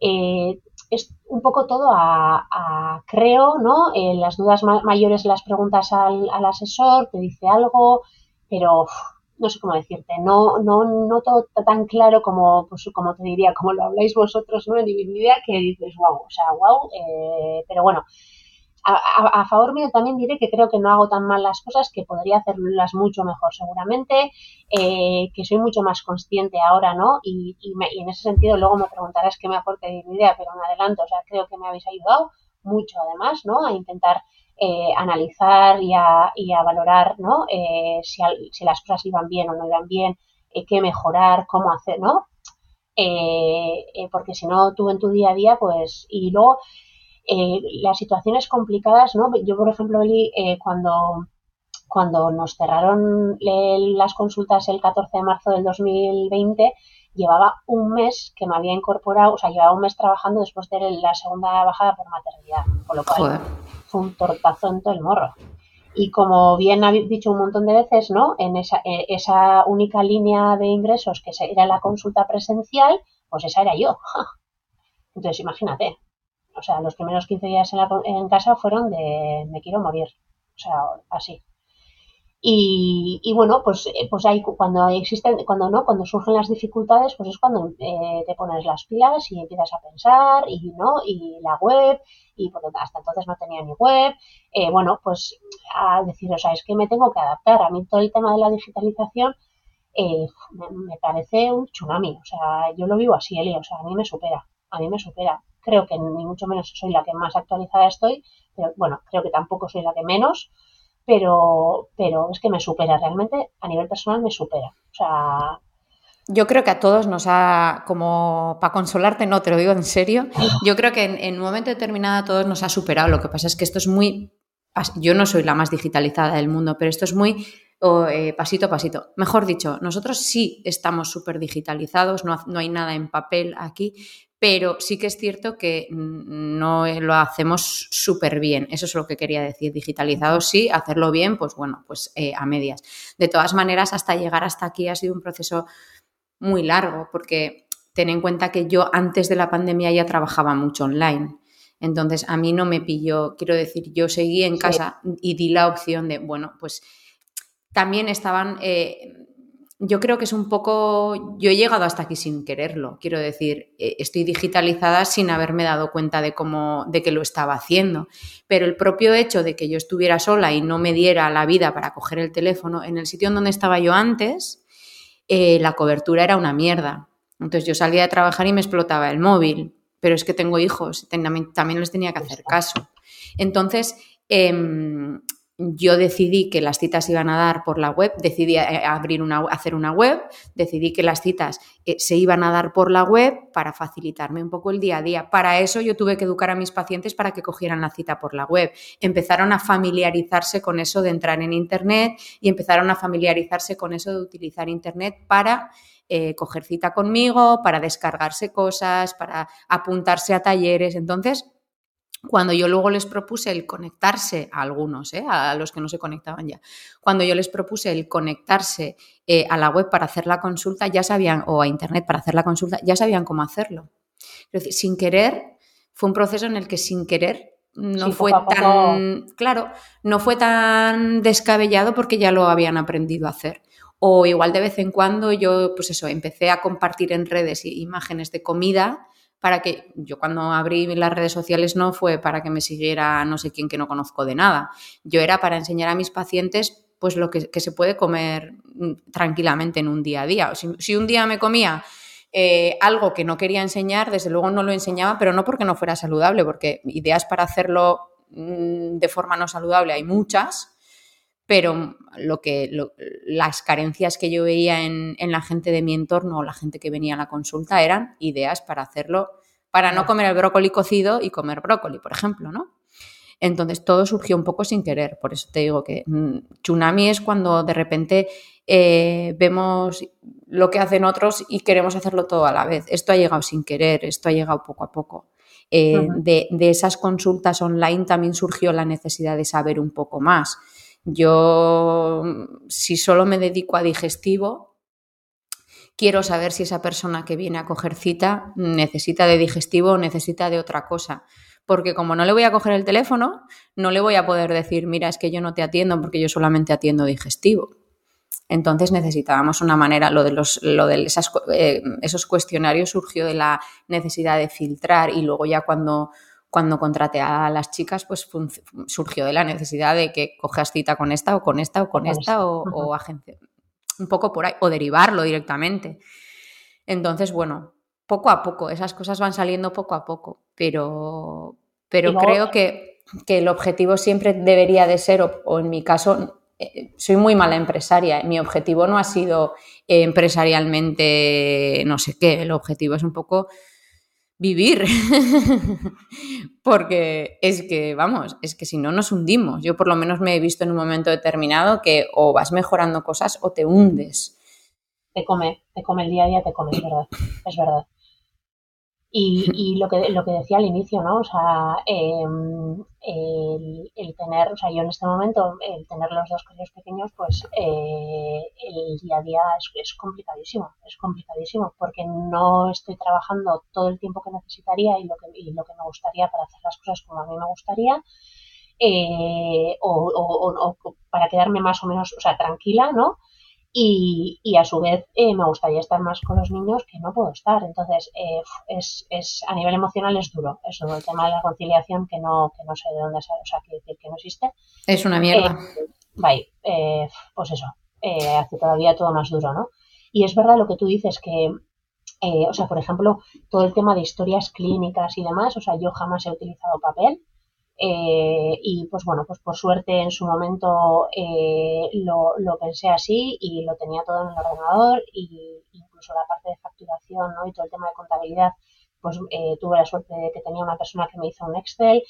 eh, es un poco todo a, creo, ¿no? Eh, las dudas mayores las preguntas al, asesor, te dice algo, pero no sé cómo decirte, no, no, no todo tan claro como, pues, como te diría, como lo habláis vosotros, ¿no? En idea que dices, wow, o sea, wow, eh, pero bueno, a, favor mío también diré que creo que no hago tan mal las cosas, que podría hacerlas mucho mejor seguramente, eh, que soy mucho más consciente ahora, ¿no? Y, en ese sentido luego me preguntarás qué me aporta mi idea, pero me adelanto, o sea, creo que me habéis ayudado mucho además, ¿no? A intentar eh, analizar y a, y a, valorar, ¿no? Eh, si, si, las cosas iban bien o no iban bien, qué mejorar, cómo hacer, ¿no? porque si no, tú en tu día a día, pues, y luego eh, las situaciones complicadas, ¿no? Yo, por ejemplo, Eli, eh, cuando, cuando nos cerraron las consultas el 14 de marzo del 2020, llevaba un mes que me había incorporado, o sea, llevaba un mes trabajando después de la segunda bajada por maternidad, con lo cual fue un tortazo en todo el morro. Y como bien habéis dicho un montón de veces, ¿no? En esa, eh, esa única línea de ingresos que era la consulta presencial, pues esa era yo. Entonces, imagínate, o sea, los primeros 15 días en, casa fueron de me quiero morir, o sea, así. Y, y, bueno, pues, eh, pues ahí cuando existen, cuando no, cuando surgen las dificultades, pues es cuando eh, te pones las pilas y empiezas a pensar y no, y la web, y hasta entonces no tenía ni web, eh, bueno, pues a decir, o sea, es que me tengo que adaptar. A mí todo el tema de la digitalización me, me, parece un tsunami, o sea, yo lo vivo así, Eli, o sea, a mí me supera, a mí me supera creo que ni mucho menos soy la que más actualizada estoy, pero bueno, creo que tampoco soy la que menos, pero, pero es que me supera, realmente a nivel personal me supera. O sea, yo creo que a todos nos ha, como para consolarte, no te lo digo en serio, yo creo que en, un momento determinado a todos nos ha superado. Lo que pasa es que esto es muy, yo no soy la más digitalizada del mundo, pero esto es muy eh, pasito a pasito. Mejor dicho, nosotros sí estamos súper digitalizados, no, no hay nada en papel aquí, pero sí que es cierto que no lo hacemos súper bien. Eso es lo que quería decir. Digitalizado sí, hacerlo bien, pues bueno, pues eh, a medias. De todas maneras, hasta llegar hasta aquí ha sido un proceso muy largo, porque ten en cuenta que yo antes de la pandemia ya trabajaba mucho online. Entonces, a mí no me pilló, quiero decir, yo seguí en casa y di la opción de, bueno, pues también estaban... Eh, yo creo que es un poco, yo he llegado hasta aquí sin quererlo, quiero decir, eh, estoy digitalizada sin haberme dado cuenta de cómo, de que lo estaba haciendo, pero el propio hecho de que yo estuviera sola y no me diera la vida para coger el teléfono en el sitio en donde estaba yo antes, eh, la cobertura era una mierda. Entonces yo salía de trabajar y me explotaba el móvil, pero es que tengo hijos, también les tenía que hacer caso. Entonces, em, yo decidí que las citas iban a dar por la web, decidí abrir una, hacer una web, decidí que las citas eh, se iban a dar por la web para facilitarme un poco el día a día. Para eso yo tuve que educar a mis pacientes para que cogieran la cita por la web. Empezaron a familiarizarse con eso de entrar en Internet y empezaron a familiarizarse con eso de utilizar Internet para eh, coger cita conmigo, para descargarse cosas, para apuntarse a talleres. Entonces, cuando yo luego les propuse el conectarse a algunos, ¿eh? a los que no se conectaban ya, cuando yo les propuse el conectarse eh, a la web para hacer la consulta, ya sabían, o a internet para hacer la consulta, ya sabían cómo hacerlo. Es decir, sin querer, fue un proceso en el que sin querer no fue tan, claro, no fue tan descabellado porque ya lo habían aprendido a hacer. O igual de vez en cuando yo, pues eso, empecé a compartir en redes imágenes de comida para que yo cuando abrí las redes sociales no fue para que me siguiera no sé quién que no conozco de nada. Yo era para enseñar a mis pacientes pues lo que, se puede comer mm, tranquilamente en un día a día. Si, un día me comía eh, algo que no quería enseñar, desde luego no lo enseñaba, pero no porque no fuera saludable, porque ideas para hacerlo mm, de forma no saludable hay muchas, pero lo que, las carencias que yo veía en, la gente de mi entorno o la gente que venía a la consulta eran ideas para hacerlo, para no comer el brócoli cocido y comer brócoli, por ejemplo, ¿no? Entonces todo surgió un poco sin querer, por eso te digo que mm, tsunami es cuando de repente eh, vemos lo que hacen otros y queremos hacerlo todo a la vez. Esto ha llegado sin querer, esto ha llegado poco a poco. Eh, de, de, esas consultas online también surgió la necesidad de saber un poco más. Yo, si solo me dedico a digestivo, quiero saber si esa persona que viene a coger cita necesita de digestivo o necesita de otra cosa. Porque como no le voy a coger el teléfono, no le voy a poder decir, mira, es que yo no te atiendo porque yo solamente atiendo digestivo. Entonces necesitábamos una manera, lo de, los, lo de eh, esos cuestionarios surgió de la necesidad de filtrar y luego ya cuando cuando contraté a las chicas, pues surgió de la necesidad de que cojas cita con esta o con esta o con esta o, agencia. Un poco por ahí, o derivarlo directamente. Entonces, bueno, poco a poco, esas cosas van saliendo poco a poco, pero, pero creo que, el objetivo siempre debería de ser, o, en mi caso, eh, soy muy mala empresaria, mi objetivo no ha sido empresarialmente no sé qué, el objetivo es un poco vivir. Porque es que, vamos, es que si no nos hundimos. Yo por lo menos me he visto en un momento determinado que o vas mejorando cosas o te hundes. Te come, te come el día a día, te come, es verdad, es verdad. Y, y, lo, que, lo que decía al inicio, ¿no? O sea, em, el, tener, o sea, yo en este momento, el tener los dos críos pequeños, pues eh, el día a día es, complicadísimo, es complicadísimo, porque no estoy trabajando todo el tiempo que necesitaría y lo que, y lo que me gustaría para hacer las cosas como a mí me gustaría. Eh, o, o, o, para quedarme más o menos, o sea, tranquila, ¿no? Y, y, a su vez eh, me gustaría estar más con los niños que no puedo estar. Entonces, eh, es, es, a nivel emocional es duro. Eso, el tema de la conciliación que no, que no sé de dónde sale, o sea, quiere decir que no existe. Es una mierda. Eh, pues eso, hace todavía todo más duro, ¿no? Y es verdad lo que tú dices, que, o sea, por ejemplo, todo el tema de historias clínicas y demás, o sea, yo jamás he utilizado papel. Eh, y pues bueno, pues por suerte en su momento eh, lo, lo, pensé así y lo tenía todo en el ordenador y incluso la parte de facturación ¿no? y todo el tema de contabilidad pues eh, tuve la suerte de que tenía una persona que me hizo un Excel,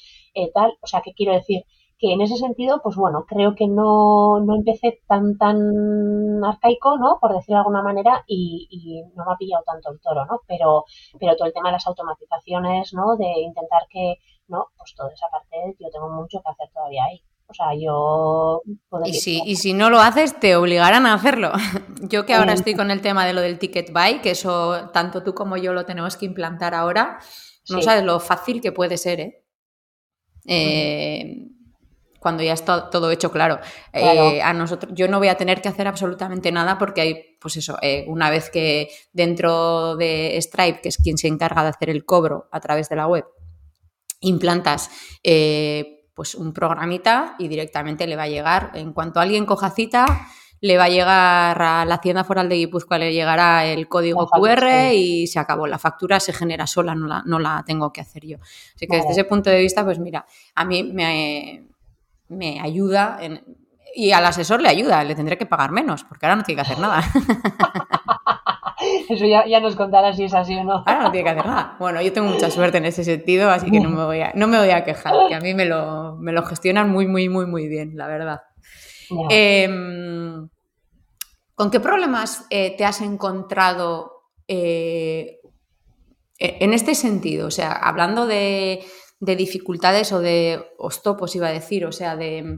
tal, o sea, que quiero decir que en ese sentido, pues bueno, creo que no, no empecé tan, tan arcaico, ¿no? Por decirlo de alguna manera, y, y, no me ha pillado tanto el toro, ¿no? Pero, pero todo el tema de las automatizaciones, ¿no? De intentar que ¿no? Pues toda esa parte yo tengo mucho que hacer todavía ahí. O sea, yo... Y si, y si no lo haces, te obligarán a hacerlo. Yo que ahora estoy con el tema de lo del ticket buy, que eso tanto tú como yo lo tenemos que implantar ahora, no sabes lo fácil que puede ser, ¿eh? eh cuando ya está todo hecho claro. Eh, a nosotros, yo no voy a tener que hacer absolutamente nada porque hay, pues eso, eh, una vez que dentro de Stripe, que es quien se encarga de hacer el cobro a través de la web, implantas eh, pues un programita y directamente le va a llegar, en cuanto alguien coja cita, le va a llegar a la Hacienda Foral de Guipúzcoa, le llegará el código QR y se acabó. La factura se genera sola, no la, no la tengo que hacer yo. Así que desde ese punto de vista, pues mira, a mí me, me ayuda y al asesor le ayuda, le tendré que pagar menos, porque ahora no tiene que hacer nada. Eso ya, ya, nos contará si es así o no. Ahora no tiene que hacer nada. Bueno, yo tengo mucha suerte en ese sentido, así que no me voy a, no me voy a quejar, que a mí me lo, me lo gestionan muy, muy, muy, muy bien, la verdad. Em, ¿Con qué problemas eh, te has encontrado eh, e, en este sentido? O sea, hablando de, de dificultades o de ostopos, iba a decir, o sea, de,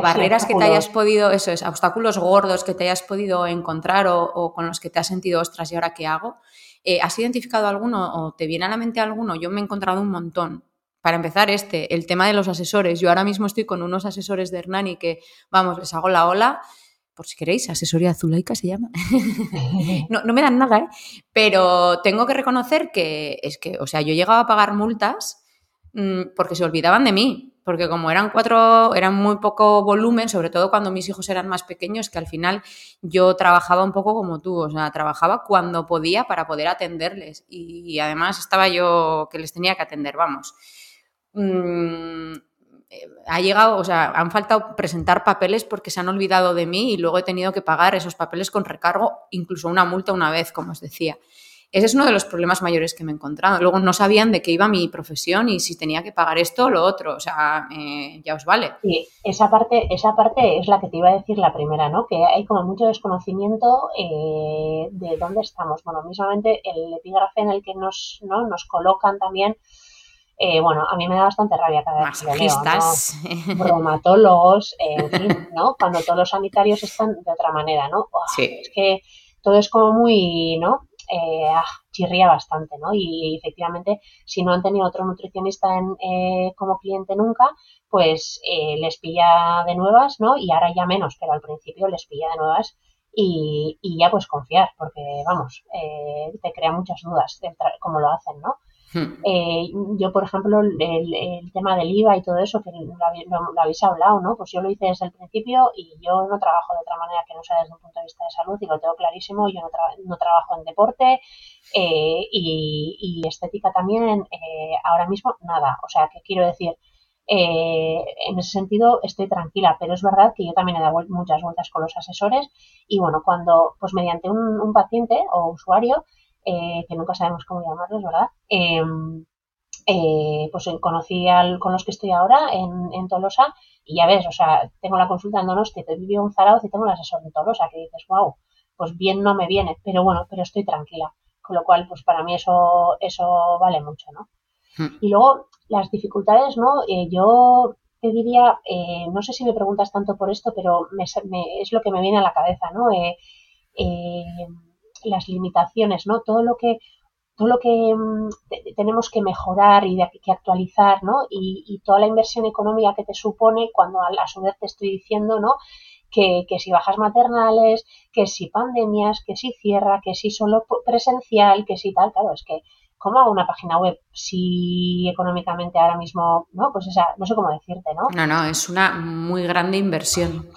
barreras que te hayas podido, eso es, obstáculos gordos que te hayas podido encontrar o, con los que te has sentido, ostras, ¿y ahora qué hago? Eh, ¿Has identificado alguno o te viene a la mente alguno? Yo me he encontrado un montón. Para empezar, este, el tema de los asesores. Yo ahora mismo estoy con unos asesores de Hernani que, vamos, les hago la ola por si queréis, asesoría Zulaika se llama. no, no, me dan nada, ¿eh? Pero tengo que reconocer que es que, o sea, yo llegaba a pagar multas mm, porque se olvidaban de mí. Porque como eran cuatro, eran muy poco volumen, sobre todo cuando mis hijos eran más pequeños, que al final yo trabajaba un poco como tú, o sea, trabajaba cuando podía para poder atenderles. Y, además estaba yo que les tenía que atender, vamos. Mm, eh, ha llegado, o sea, han faltado presentar papeles porque se han olvidado de mí y luego he tenido que pagar esos papeles con recargo, incluso una multa una vez, como os decía. Ese es uno de los problemas mayores que me he encontrado. Luego no sabían de qué iba mi profesión y si tenía que pagar esto o lo otro. O sea, eh, ya os vale. Sí, esa parte, esa parte es la que te iba a decir la primera, ¿no? Que hay como mucho desconocimiento eh, de dónde estamos. Bueno, mismamente el epígrafe en el que nos, ¿no? nos colocan también eh, bueno, a mí me da bastante rabia cada vez que leo, ¿no? Bromatólogos, en fin, ¿no? Cuando todos los sanitarios están de otra manera, ¿no? sí. Es que todo es como muy, ¿no? Eh, ah, chirría bastante, ¿no? Y, efectivamente, si no han tenido otro nutricionista en, eh, como cliente nunca, pues eh, les pilla de nuevas, ¿no? Y ahora ya menos, pero al principio les pilla de nuevas y, y ya pues confiar, porque vamos, eh, te crea muchas dudas de cómo lo hacen, ¿no? Hmm. Eh, yo, por ejemplo, el, tema del IVA y todo eso, que lo, habéis hablado, ¿no? Pues yo lo hice desde el principio y yo no trabajo de otra manera que no sea desde un punto de vista de salud y lo tengo clarísimo. Yo no, trabajo en deporte eh, y, estética también, eh, ahora mismo nada. O sea, que quiero decir, en ese sentido estoy tranquila, pero es verdad que yo también he dado muchas vueltas con los asesores y bueno, cuando, pues mediante un paciente o usuario, eh, que nunca sabemos cómo llamarlos, ¿verdad? Em, eh, pues conocí al, con los que estoy ahora en, Tolosa y ya ves, o sea, tengo la consulta en Donosti, te vivo en Zaragoza y tengo el asesor en Tolosa que dices, wow, pues bien no me viene, pero bueno, pero estoy tranquila. Con lo cual, pues para mí eso, eso vale mucho, ¿no? Hmm. Y luego, las dificultades, ¿no? Eh, yo te diría, no sé si me preguntas tanto por esto, pero es lo que me viene a la cabeza, ¿no? Las limitaciones, ¿no? Todo lo que todo lo que mm, tenemos que mejorar y que actualizar, ¿no? Y, toda la inversión económica que te supone cuando a, su vez te estoy diciendo, ¿no? Que, si bajas maternales, que si pandemias, que si cierra, que si solo presencial, que si tal, claro, es que ¿cómo hago una página web si económicamente ahora mismo, no? Pues esa, no sé cómo decirte, ¿no? No, no, es una muy grande inversión.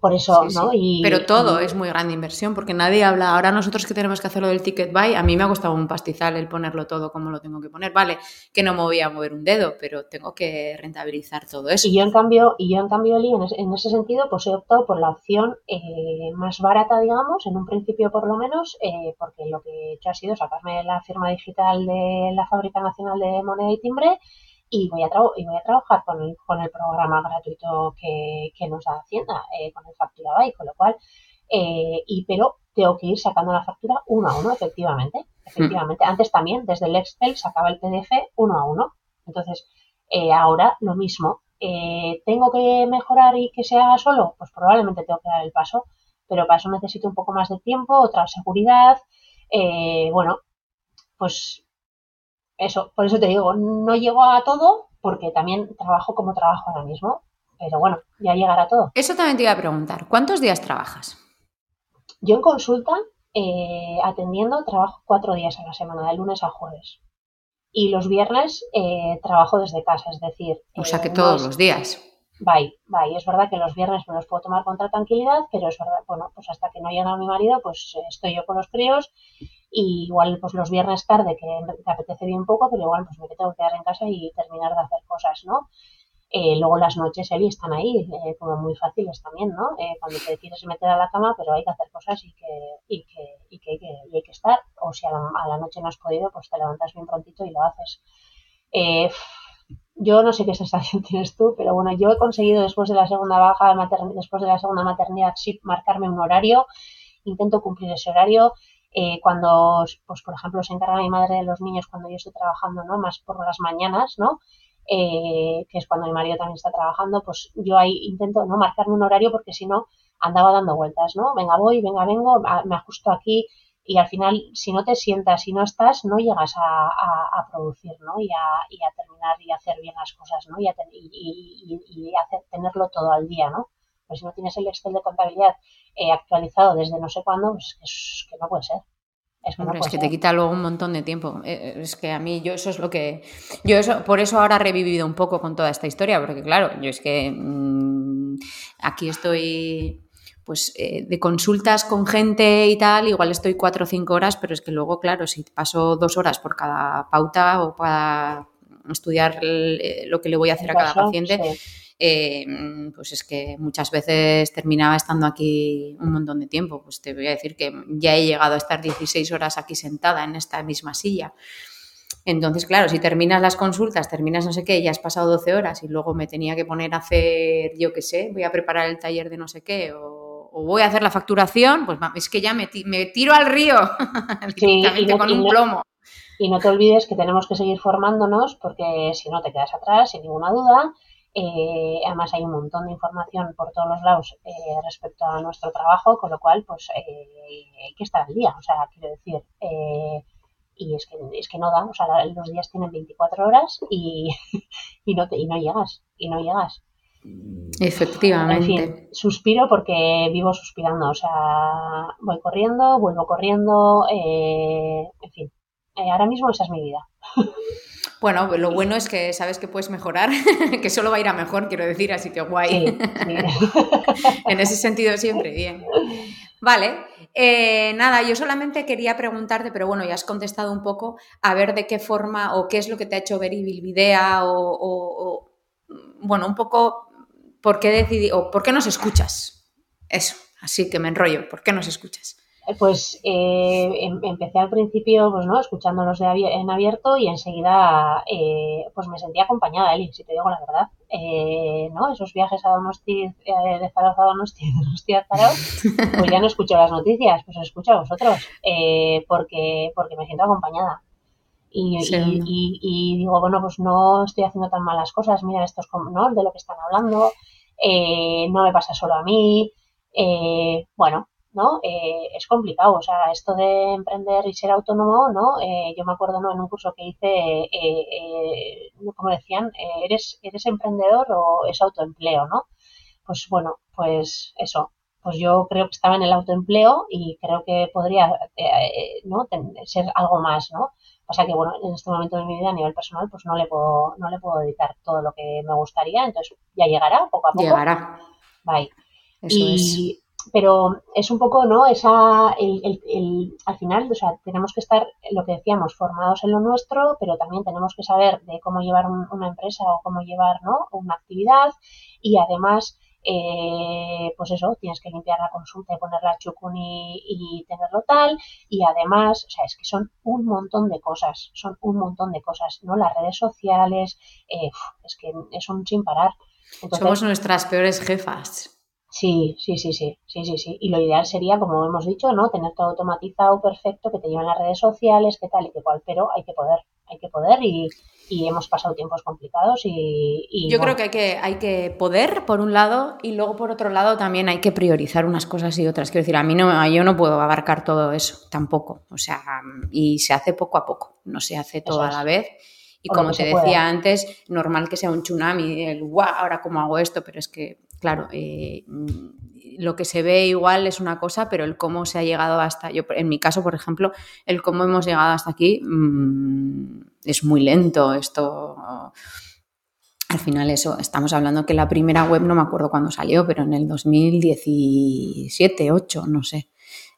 Por eso, ¿no? Pero todo es muy grande inversión, porque nadie habla. Ahora nosotros que tenemos que hacerlo del ticket buy, a mí me ha costado un pastizal el ponerlo todo como lo tengo que poner. Vale, que no me voy a mover un dedo, pero tengo que rentabilizar todo eso. Y yo en cambio, y yo en cambio, en, ese sentido, pues he optado por la opción eh, más barata, digamos, en un principio por lo menos, eh, porque lo que he hecho ha sido sacarme la firma digital de la Fábrica Nacional de Moneda y Timbre y voy a, y voy a trabajar con el, con el programa gratuito que, que nos da Hacienda, eh, con el Factura By, con lo cual, eh, y pero tengo que ir sacando la factura uno a uno, efectivamente. Efectivamente. Hmm. Antes también, desde el Excel, sacaba el PDF uno a uno. Entonces, eh, ahora lo mismo. ¿Tengo que mejorar y que se haga solo? Pues probablemente tengo que dar el paso, pero para eso necesito un poco más de tiempo, otra seguridad. bueno, pues eso, por eso te digo, no llego a todo porque también trabajo como trabajo ahora mismo, pero bueno, ya llegará todo. Eso también te iba a preguntar, ¿cuántos días trabajas? Yo en consulta, eh, atendiendo, trabajo cuatro días a la semana, de lunes a jueves. Y los viernes eh, trabajo desde casa, es decir... O sea que todos los días. Bye, bye. Es verdad que los viernes me los puedo tomar con tranquilidad, pero es verdad, bueno, pues hasta que no llega mi marido, pues estoy yo con los críos y igual pues los viernes tarde que te apetece bien poco, pero igual pues me tengo que quedar en casa y terminar de hacer cosas, ¿no? Eh, luego las noches, Eli, están ahí, eh, como muy fáciles también, ¿no? Eh, cuando te quieres meter a la cama, pero hay que hacer cosas y que, y que, y que, y hay que estar. O si a la, noche no has podido, pues te levantas bien prontito y lo haces. yo no sé qué sensación tienes tú, pero bueno, yo he conseguido después de la segunda baja, después de la segunda maternidad, sí marcarme un horario, intento cumplir ese horario eh, cuando, pues por ejemplo, se encarga mi madre de los niños cuando yo estoy trabajando, ¿no? Más por las mañanas, ¿no? Eh, que es cuando mi marido también está trabajando, pues yo ahí intento no marcarme un horario porque si no andaba dando vueltas, ¿no? Venga, voy, venga, vengo, me ajusto aquí y al final si no te sientas y no estás no llegas a, producir, ¿no? Y a, y a, terminar y hacer bien las cosas, ¿no? Y, y, hacer, tenerlo todo al día, ¿no? Pues si no tienes el Excel de contabilidad eh, actualizado desde no sé cuándo, pues es que no puede ser. Es que, te quita luego un montón de tiempo. Eh, eh, es que a mí yo eso es lo que... Yo eso, por eso ahora he revivido un poco con toda esta historia, porque claro, yo es que mm, aquí estoy pues eh, de consultas con gente y tal, igual estoy cuatro o cinco horas, pero es que luego, claro, si paso dos horas por cada pauta o para estudiar lo que le voy a hacer a cada paciente, eh, pues es que muchas veces terminaba estando aquí un montón de tiempo. Pues te voy a decir que ya he llegado a estar 16 horas aquí sentada en esta misma silla. Entonces, claro, si terminas las consultas, terminas no sé qué, ya has pasado 12 horas y luego me tenía que poner a hacer, yo qué sé, voy a preparar el taller de no sé qué o, voy a hacer la facturación, pues es que ya me, tiro al río con un plomo. Y no te olvides que tenemos que seguir formándonos porque si no te quedas atrás, sin ninguna duda, eh, además hay un montón de información por todos los lados eh, respecto a nuestro trabajo, con lo cual pues eh, hay que estar al día. O sea, quiero decir, y es que, es que no da, o sea, los días tienen 24 horas y, y, no, te, y no llegas, y no llegas. Efectivamente. En fin, suspiro porque vivo suspirando, o sea, voy corriendo, vuelvo corriendo, en fin, ahora mismo esa es mi vida. Bueno, lo bueno es que sabes que puedes mejorar, que solo va a ir a mejor, quiero decir, así que guay. en ese sentido siempre, bien. Vale, eh, nada, yo solamente quería preguntarte, pero bueno, ya has contestado un poco, a ver de qué forma o qué es lo que te ha hecho ver Ibilvidea o, o, bueno, un poco por qué decidí o por qué nos escuchas. Eso, así que me enrollo, ¿por qué nos escuchas? Pues eh, em, empecé al principio, pues no, escuchándolos de en abierto y enseguida, eh, pues me sentía acompañada, Eli, si te digo la verdad. Eh, ¿no? Esos viajes a Donosti, de Zaragoza a Donosti, de Donosti a pues ya no escucho las noticias, pues os escucho a vosotros, porque, porque me siento acompañada. Y, y, digo, bueno, pues no estoy haciendo tan malas cosas, mira, esto es ¿no? de lo que están hablando, no me pasa solo a mí, bueno, ¿no? Eh, es complicado, o sea, esto de emprender y ser autónomo, ¿no? Eh, yo me acuerdo, ¿no? En un curso que hice, eh, como decían, ¿eres, ¿eres emprendedor o es autoempleo, ¿no? Pues bueno, pues eso, pues yo creo que estaba en el autoempleo y creo que podría, ¿no? ser algo más, ¿no? O sea que, bueno, en este momento de mi vida a nivel personal, pues no le puedo, no le puedo dedicar todo lo que me gustaría, entonces ya llegará poco a poco. Llegará. Bye. y, pero es un poco, ¿no? Esa, el, el, al final, o sea, tenemos que estar, lo que decíamos, formados en lo nuestro, pero también tenemos que saber de cómo llevar una empresa o cómo llevar, ¿no? Una actividad y además, eh, pues eso, tienes que limpiar la consulta y poner la chucun y, tenerlo tal y además, o sea, es que son un montón de cosas, son un montón de cosas, ¿no? Las redes sociales, eh, es que es un sin parar. Somos nuestras peores jefas. Sí, sí, sí, sí, sí, sí, sí. Y lo ideal sería, como hemos dicho, ¿no? Tener todo automatizado, perfecto, que te lleven las redes sociales, que tal y que cual, pero hay que poder, hay que poder y, hemos pasado tiempos complicados y... Yo creo que hay, que hay que poder, por un lado, y luego, por otro lado, también hay que priorizar unas cosas y otras. Quiero decir, a mí no, yo no puedo abarcar todo eso, tampoco. O sea, y se hace poco a poco, no se hace todo a la vez. Y como te decía antes, normal que sea un tsunami, el wow, ahora cómo hago esto, pero es que claro, eh, lo que se ve igual es una cosa, pero el cómo se ha llegado hasta, yo en mi caso, por ejemplo, el cómo hemos llegado hasta aquí mm, es muy lento. Esto, al final eso, estamos hablando que la primera web no me acuerdo cuándo salió, pero en el 2017, 8, no sé.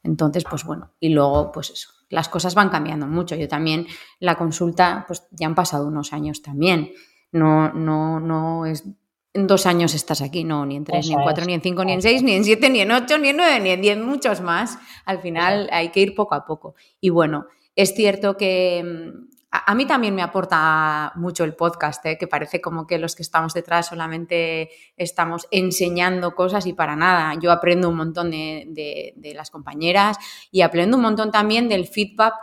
Entonces, pues bueno, y luego, pues eso, las cosas van cambiando mucho. Yo también, la consulta, pues ya han pasado unos años también. No, no, no es en dos años estás aquí, no, ni en tres, ni en cuatro, ni en cinco, ni en seis, ni en siete, ni en ocho, ni en nueve, ni en diez, muchos más. Al final hay que ir poco a poco. Y bueno, es cierto que mm, a, mí también me aporta mucho el podcast, ¿eh? que parece como que los que estamos detrás solamente estamos enseñando cosas y para nada. Yo aprendo un montón de, de las compañeras y aprendo un montón también del feedback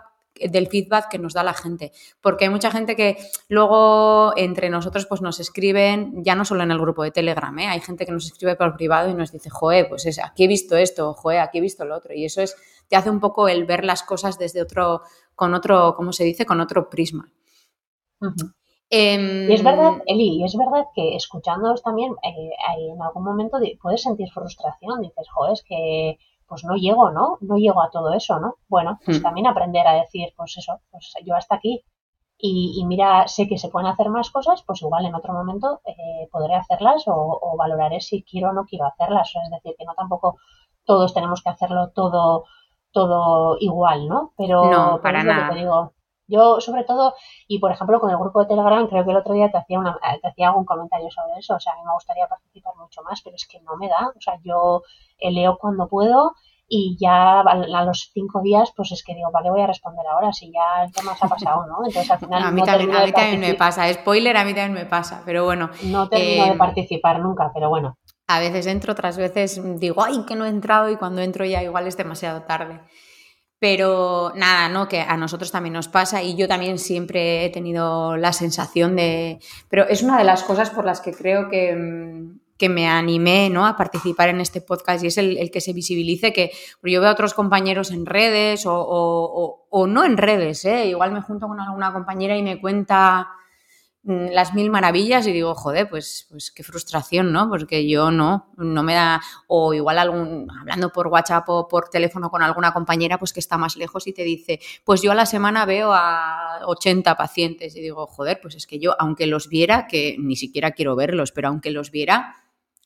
del feedback que nos da la gente. Porque hay mucha gente que luego entre nosotros pues nos escriben, ya no solo en el grupo de Telegram, ¿eh? hay gente que nos escribe por privado y nos dice, joe, pues es, aquí he visto esto, joe, aquí he visto lo otro. Y eso es, te hace un poco el ver las cosas desde otro, con otro, ¿cómo se dice? Con otro prisma. Em, y es verdad, Eli, y es verdad que escuchándolos también, eh, en algún momento puedes sentir frustración, dices, joder, es que pues no llego, ¿no? No llego a todo eso, ¿no? Bueno, pues hmm. también aprender a decir, pues eso, pues yo hasta aquí y, mira, sé que se pueden hacer más cosas, pues igual en otro momento eh, podré hacerlas o, valoraré si quiero o no quiero hacerlas. Es decir, que no tampoco todos tenemos que hacerlo todo todo igual, ¿no? Pero no, para nada. te digo, yo, sobre todo, y por ejemplo, con el grupo de Telegram, creo que el otro día te hacía, una, te hacía algún comentario sobre eso. O sea, a mí me gustaría participar mucho más, pero es que no me da. O sea, yo eh, leo cuando puedo y ya a los cinco días, pues es que digo, ¿para qué voy a responder ahora si ya el tema se ha pasado, ¿no? Entonces al final. a mí, también, a mí también me pasa. Spoiler, a mí también me pasa, pero bueno. No termino de eh, participar nunca, pero bueno. A veces entro, otras veces digo, ay, que no he entrado y cuando entro ya igual es demasiado tarde. Pero nada, ¿no? Que a nosotros también nos pasa y yo también siempre he tenido la sensación de... Pero es una de las cosas por las que creo que, mm, que me animé ¿no? a participar en este podcast y es el, que se visibilice que yo veo a otros compañeros en redes o, o no en redes, ¿eh? igual me junto con alguna compañera y me cuenta las mil maravillas y digo, joder, pues, pues qué frustración, ¿no? Porque yo no, no me da, o igual algún, hablando por WhatsApp o por teléfono con alguna compañera, pues que está más lejos y te dice, pues yo a la semana veo a 80 pacientes y digo, joder, pues es que yo, aunque los viera, que ni siquiera quiero verlos, pero aunque los viera,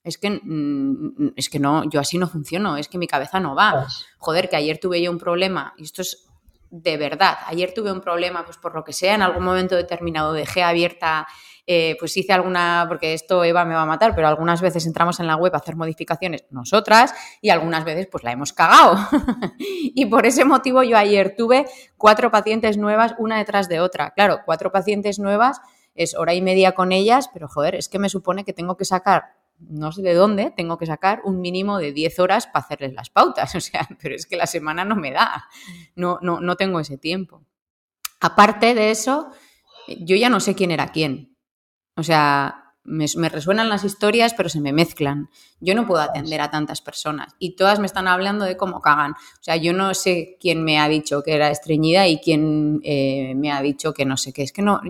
es que, mm, es que no, yo así no funciono, es que mi cabeza no va. Joder, que ayer tuve yo un problema, y esto es de verdad. Ayer tuve un problema, pues por lo que sea, en algún momento determinado dejé abierta, eh, pues hice alguna, porque esto Eva me va a matar, pero algunas veces entramos en la web a hacer modificaciones nosotras y algunas veces pues la hemos cagado. y por ese motivo yo ayer tuve cuatro pacientes nuevas, una detrás de otra. Claro, cuatro pacientes nuevas es hora y media con ellas, pero joder, es que me supone que tengo que sacar no sé de dónde, tengo que sacar un mínimo de 10 horas para hacerles las pautas. O sea, pero es que la semana no me da, no, no, no tengo ese tiempo. Aparte de eso, yo ya no sé quién era quién. O sea, me, resuenan las historias, pero se me mezclan. Yo no puedo atender a tantas personas y todas me están hablando de cómo cagan. O sea, yo no sé quién me ha dicho que era estreñida y quién eh, me ha dicho que no sé qué. Es que no,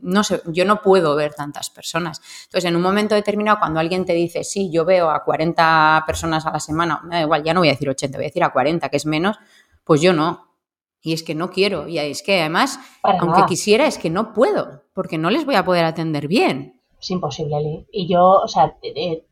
no sé, yo no puedo ver tantas personas. Entonces, en un momento determinado, cuando alguien te dice, sí, yo veo a 40 personas a la semana, me da igual, ya no voy a decir 80, voy a decir a 40, que es menos, pues yo no. Y es que no quiero. Y es que además, aunque quisiera, es que no puedo, porque no les voy a poder atender bien es imposible, Lee. Y yo, o sea, te,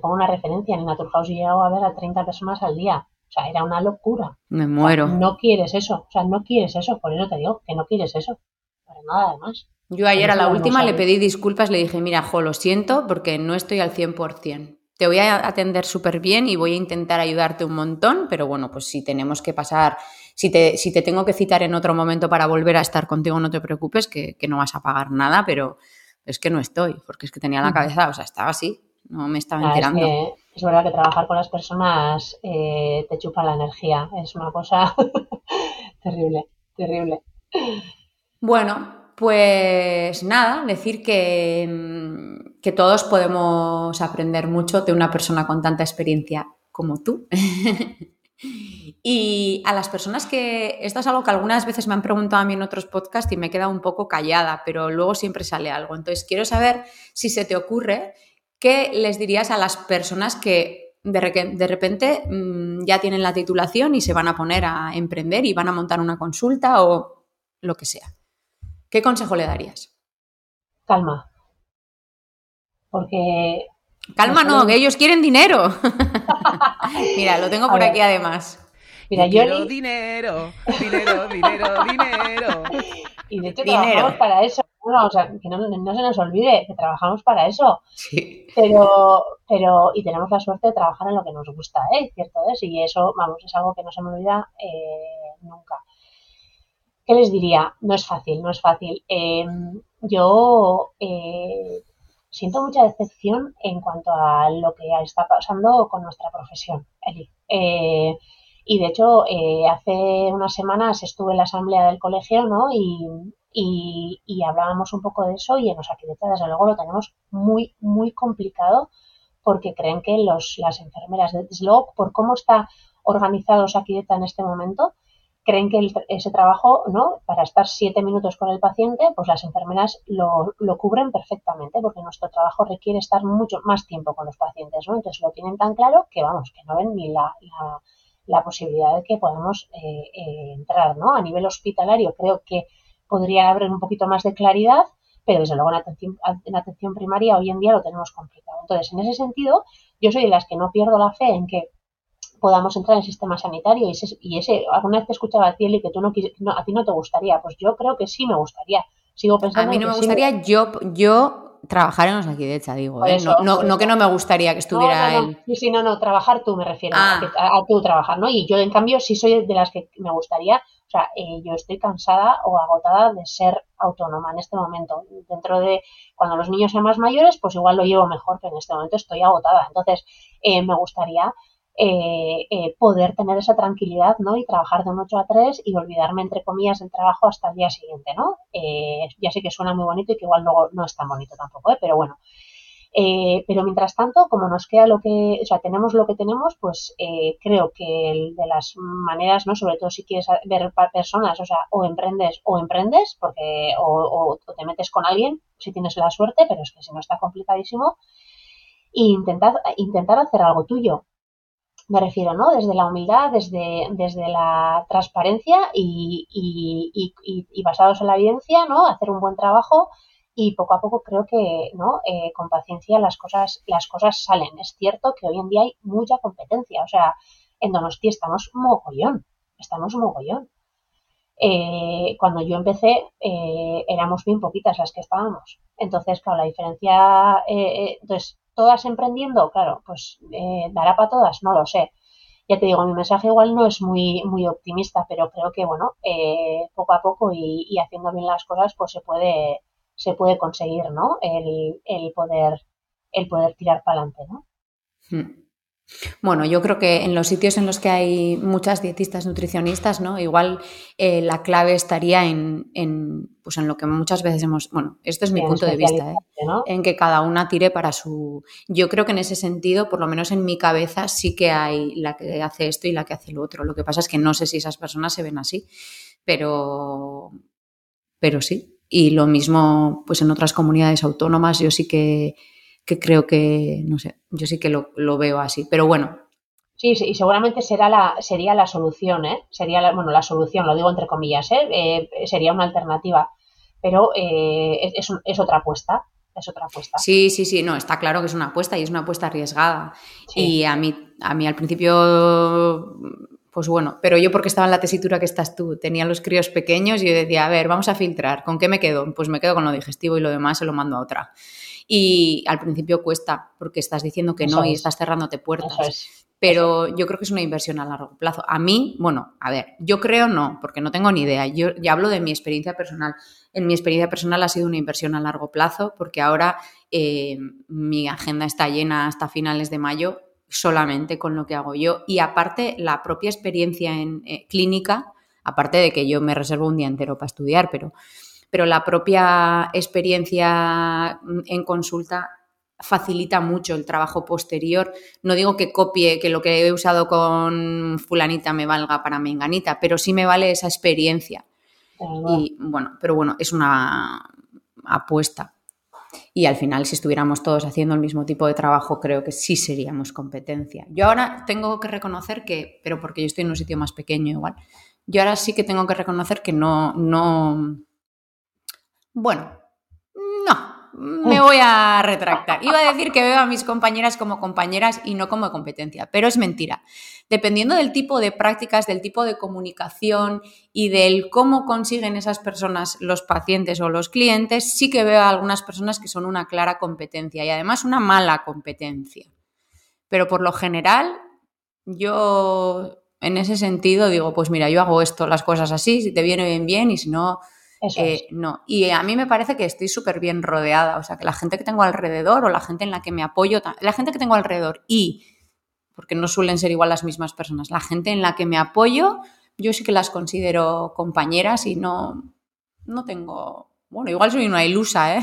pongo una referencia. En el Naturhaus llegaba a ver a 30 personas al día. O sea, era una locura. Me muero. no quieres eso. O sea, no quieres eso. Por eso te digo que no quieres eso. Para nada, además. Yo ayer a la última le pedí disculpas, le dije, mira, jo, lo siento porque no estoy al 100%. Te voy a atender súper bien y voy a intentar ayudarte un montón, pero bueno, pues si tenemos que pasar, si te, si te tengo que citar en otro momento para volver a estar contigo, no te preocupes, que, que no vas a pagar nada, pero, es que no estoy, porque es que tenía la cabeza, o sea, estaba así, no me estaba enterando. Es, verdad que trabajar con las personas eh, te chupa la energía, es una cosa terrible, terrible. Bueno, pues nada, decir que, que todos podemos aprender mucho de una persona con tanta experiencia como tú. Y a las personas que, esto es algo que algunas veces me han preguntado a mí en otros podcasts y me he quedado un poco callada, pero luego siempre sale algo. Entonces, quiero saber si se te ocurre, ¿qué les dirías a las personas que de, repente mm, ya tienen la titulación y se van a poner a emprender y van a montar una consulta o lo que sea? ¿Qué consejo le darías? Calma. Porque Calma, no, que ellos quieren dinero. Mira, lo tengo por aquí además. Mira, yo dinero, dinero, dinero, dinero. Y de hecho trabajamos para eso. o sea, que no, se nos olvide que trabajamos para eso. Sí. Pero, pero, y tenemos la suerte de trabajar en lo que nos gusta, ¿eh? Cierto es, y eso, vamos, es algo que no se me olvida eh, nunca. ¿Qué les diría? No es fácil, no es fácil. Em, yo eh, siento mucha decepción en cuanto a lo que está pasando con nuestra profesión, Eli. Eh, y de hecho, eh, hace unas semanas estuve en la asamblea del colegio, ¿no? Y, y, hablábamos un poco de eso y en Osakidecha, desde luego, lo tenemos muy, muy complicado porque creen que los, las enfermeras, de luego, por cómo está organizado Osakidecha en este momento, creen que ese trabajo, ¿no? Para estar siete minutos con el paciente, pues las enfermeras lo, lo, cubren perfectamente, porque nuestro trabajo requiere estar mucho más tiempo con los pacientes, ¿no? Entonces lo tienen tan claro que, vamos, que no ven ni la, la, posibilidad de que podamos eh, eh, entrar, ¿no? A nivel hospitalario creo que podría haber un poquito más de claridad, pero desde luego en atención, en atención primaria hoy en día lo tenemos complicado. Entonces, en ese sentido, yo soy de las que no pierdo la fe en que podamos entrar en el sistema sanitario. Y ese, y ese alguna vez te escuchaba a ti, Eli, que tú no, no, a ti no te gustaría. Pues yo creo que sí me gustaría. Sigo pensando. A mí no me gustaría yo, yo trabajar en los Aquidecha, digo. ¿eh? no, no, que no me gustaría que estuviera él. Sí, sí, no, no, trabajar tú me refiero a, ah. a, tú trabajar, ¿no? Y yo, en cambio, sí soy de las que me gustaría. O sea, eh, yo estoy cansada o agotada de ser autónoma en este momento. Dentro de cuando los niños sean más mayores, pues igual lo llevo mejor, pero en este momento estoy agotada. Entonces, eh, me gustaría eh, eh, poder tener esa tranquilidad, ¿no? Y trabajar de un 8 a 3 y olvidarme, entre comillas, del trabajo hasta el día siguiente, ¿no? Eh, ya sé que suena muy bonito y que igual luego no es tan bonito tampoco, ¿eh? Pero bueno. pero mientras tanto, como nos queda lo que, o sea, tenemos lo que tenemos, pues creo que de las maneras, ¿no? Sobre todo si quieres ver personas, o sea, o emprendes o emprendes, porque, o, o te metes con alguien, si tienes la suerte, pero es que si no está complicadísimo, e intentar, intentar hacer algo tuyo me refiero, ¿no? Desde la humildad, desde, desde la transparencia y, y, basados en la evidencia, ¿no? Hacer un buen trabajo y poco a poco creo que, ¿no? Eh, con paciencia las cosas, las cosas salen. Es cierto que hoy en día hay mucha competencia, o sea, en Donosti estamos mogollón, estamos mogollón. Eh, cuando yo empecé eh, éramos bien poquitas las que estábamos. Entonces, claro, la diferencia, entonces todas emprendiendo, claro, pues eh, dará para todas, no lo sé. Ya te digo, mi mensaje igual no es muy, muy optimista, pero creo que, bueno, eh, poco a poco y, haciendo bien las cosas, pues se puede, se puede conseguir, ¿no? El, el poder, el poder tirar para adelante, ¿no? Hmm. Bueno, yo creo que en los sitios en los que hay muchas dietistas nutricionistas, ¿no? Igual eh, la clave estaría en, pues en lo que muchas veces hemos. Bueno, esto es mi punto de vista, ¿eh? En que cada una tire para su. Yo creo que en ese sentido, por lo menos en mi cabeza, sí que hay la que hace esto y la que hace lo otro. Lo que pasa es que no sé si esas personas se ven así, pero. Pero sí. Y lo mismo, pues en otras comunidades autónomas, yo sí que que creo que, no sé, yo sí que lo, veo así, pero bueno. Sí, sí, y seguramente será la, sería la solución, ¿eh? Sería, la, bueno, la solución, lo digo entre comillas, ¿eh? eh sería una alternativa, pero eh, es, es, otra apuesta, es otra apuesta. Sí, sí, sí, no, está claro que es una apuesta y es una apuesta arriesgada. Y a mí, a mí al principio, pues bueno, pero yo porque estaba en la tesitura que estás tú, tenía los críos pequeños y yo decía, a ver, vamos a filtrar, ¿con qué me quedo? Pues me quedo con lo digestivo y lo demás se lo mando a otra. Y al principio cuesta porque estás diciendo que no y estás cerrándote puertas. Pero yo creo que es una inversión a largo plazo. A mí, bueno, a ver, yo creo no, porque no tengo ni idea. Yo ya hablo de mi experiencia personal. En mi experiencia personal ha sido una inversión a largo plazo porque ahora eh, mi agenda está llena hasta finales de mayo solamente con lo que hago yo. Y aparte, la propia experiencia en eh, clínica, aparte de que yo me reservo un día entero para estudiar, pero pero la propia experiencia en consulta facilita mucho el trabajo posterior. No digo que copie, que lo que he usado con fulanita me valga para menganita, pero sí me vale esa experiencia. Y bueno, pero bueno, es una apuesta. Y al final, si estuviéramos todos haciendo el mismo tipo de trabajo, creo que sí seríamos competencia. Yo ahora tengo que reconocer que, pero porque yo estoy en un sitio más pequeño igual, yo ahora sí que tengo que reconocer que no, no, bueno, no, me voy a retractar. Iba a decir que veo a mis compañeras como compañeras y no como competencia, pero es mentira. Dependiendo del tipo de prácticas, del tipo de comunicación y del cómo consiguen esas personas, los pacientes o los clientes, sí que veo a algunas personas que son una clara competencia y además una mala competencia. Pero por lo general, yo En ese sentido digo, pues mira, yo hago esto, las cosas así, si te viene bien, bien, y si no, eh, no. Y a mí me parece que estoy súper bien rodeada, o sea, que la gente que tengo alrededor o la gente en la que me apoyo, la gente que tengo alrededor y, porque no suelen ser igual las mismas personas, la gente en la que me apoyo, yo sí que las considero compañeras y no, no tengo, bueno, igual soy una ilusa, ¿eh?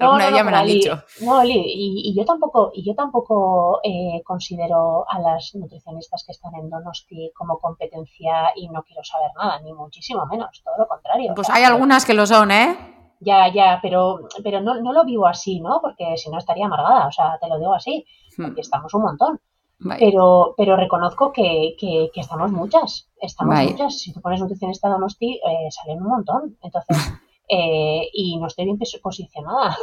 No, Alguna no, no, ya me lo han dicho. No, y, y yo tampoco, y yo tampoco eh, considero a las nutricionistas que están en Donosti como competencia y no quiero saber nada, ni muchísimo menos, todo lo contrario. Pues hay algunas que lo son, ¿eh? Ya, ya, pero, pero no, no lo vivo así, ¿no? Porque si no estaría amargada, o sea, te lo digo así, Hmm, porque estamos un montón. Pero, pero reconozco que, que, que estamos muchas, estamos muchas. Si tú pones nutricionista Donosti, eh, salen un montón. Entonces, eh, y no estoy bien pos- posicionada,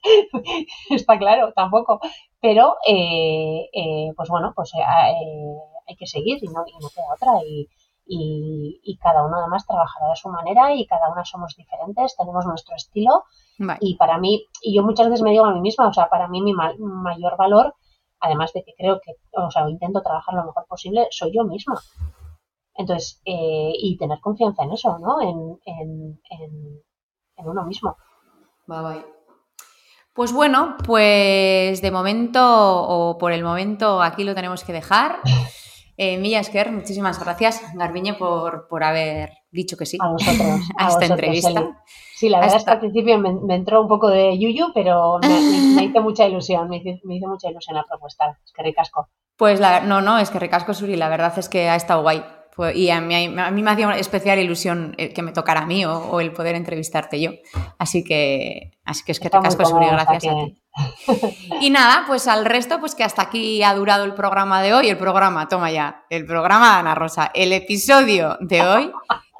está claro, tampoco. Pero, eh, eh, pues bueno, pues eh, eh, hay que seguir y no, y no queda otra. Y, y, y cada uno además trabajará de su manera y cada una somos diferentes, tenemos nuestro estilo y para mí, y yo muchas veces me digo a mí misma, o sea, para mí mi ma- mayor valor, además de que creo que, o sea, intento trabajar lo mejor posible, soy yo misma. Entonces, eh, y tener confianza en eso, ¿no? En, en, en, en uno mismo. Bye bye. Pues bueno, pues de momento o por el momento aquí lo tenemos que dejar. Eh, Milla Esquer, muchísimas gracias, Garbiñe, por, por haber dicho que sí A vosotros. a a esta vosotros, entrevista. Eli. Sí, la verdad es que al principio me, me entró un poco de yuyu, pero me, me- me hizo mucha ilusión, me hizo, mucha ilusión la propuesta. Es que ricasco. Pues la, no, no, es que Recasco Suri, la verdad es que ha estado guay. Pues- y a mí, a mí me hacía una especial ilusión eh, que me tocara a mí o, o el poder entrevistarte yo. Así que, así que es que Está Suri, cómodo, gracias a ti. Y nada, pues al resto, pues que hasta aquí ha durado el programa de hoy, el programa, toma ya, el programa de Ana Rosa, el episodio de hoy,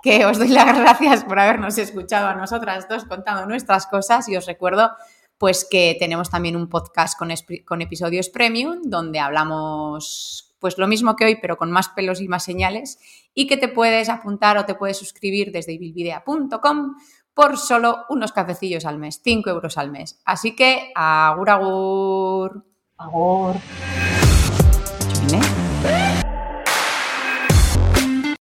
que os doy las gracias por habernos escuchado a nosotras dos contando nuestras cosas y os recuerdo pues que tenemos también un podcast con, con episodios premium donde hablamos pues lo mismo que hoy pero con más pelos y más señales y que te puedes apuntar o te puedes suscribir desde ibilvidea.com por solo unos cafecillos al mes, 5 euros al mes. Así que, agur, agur. Agur.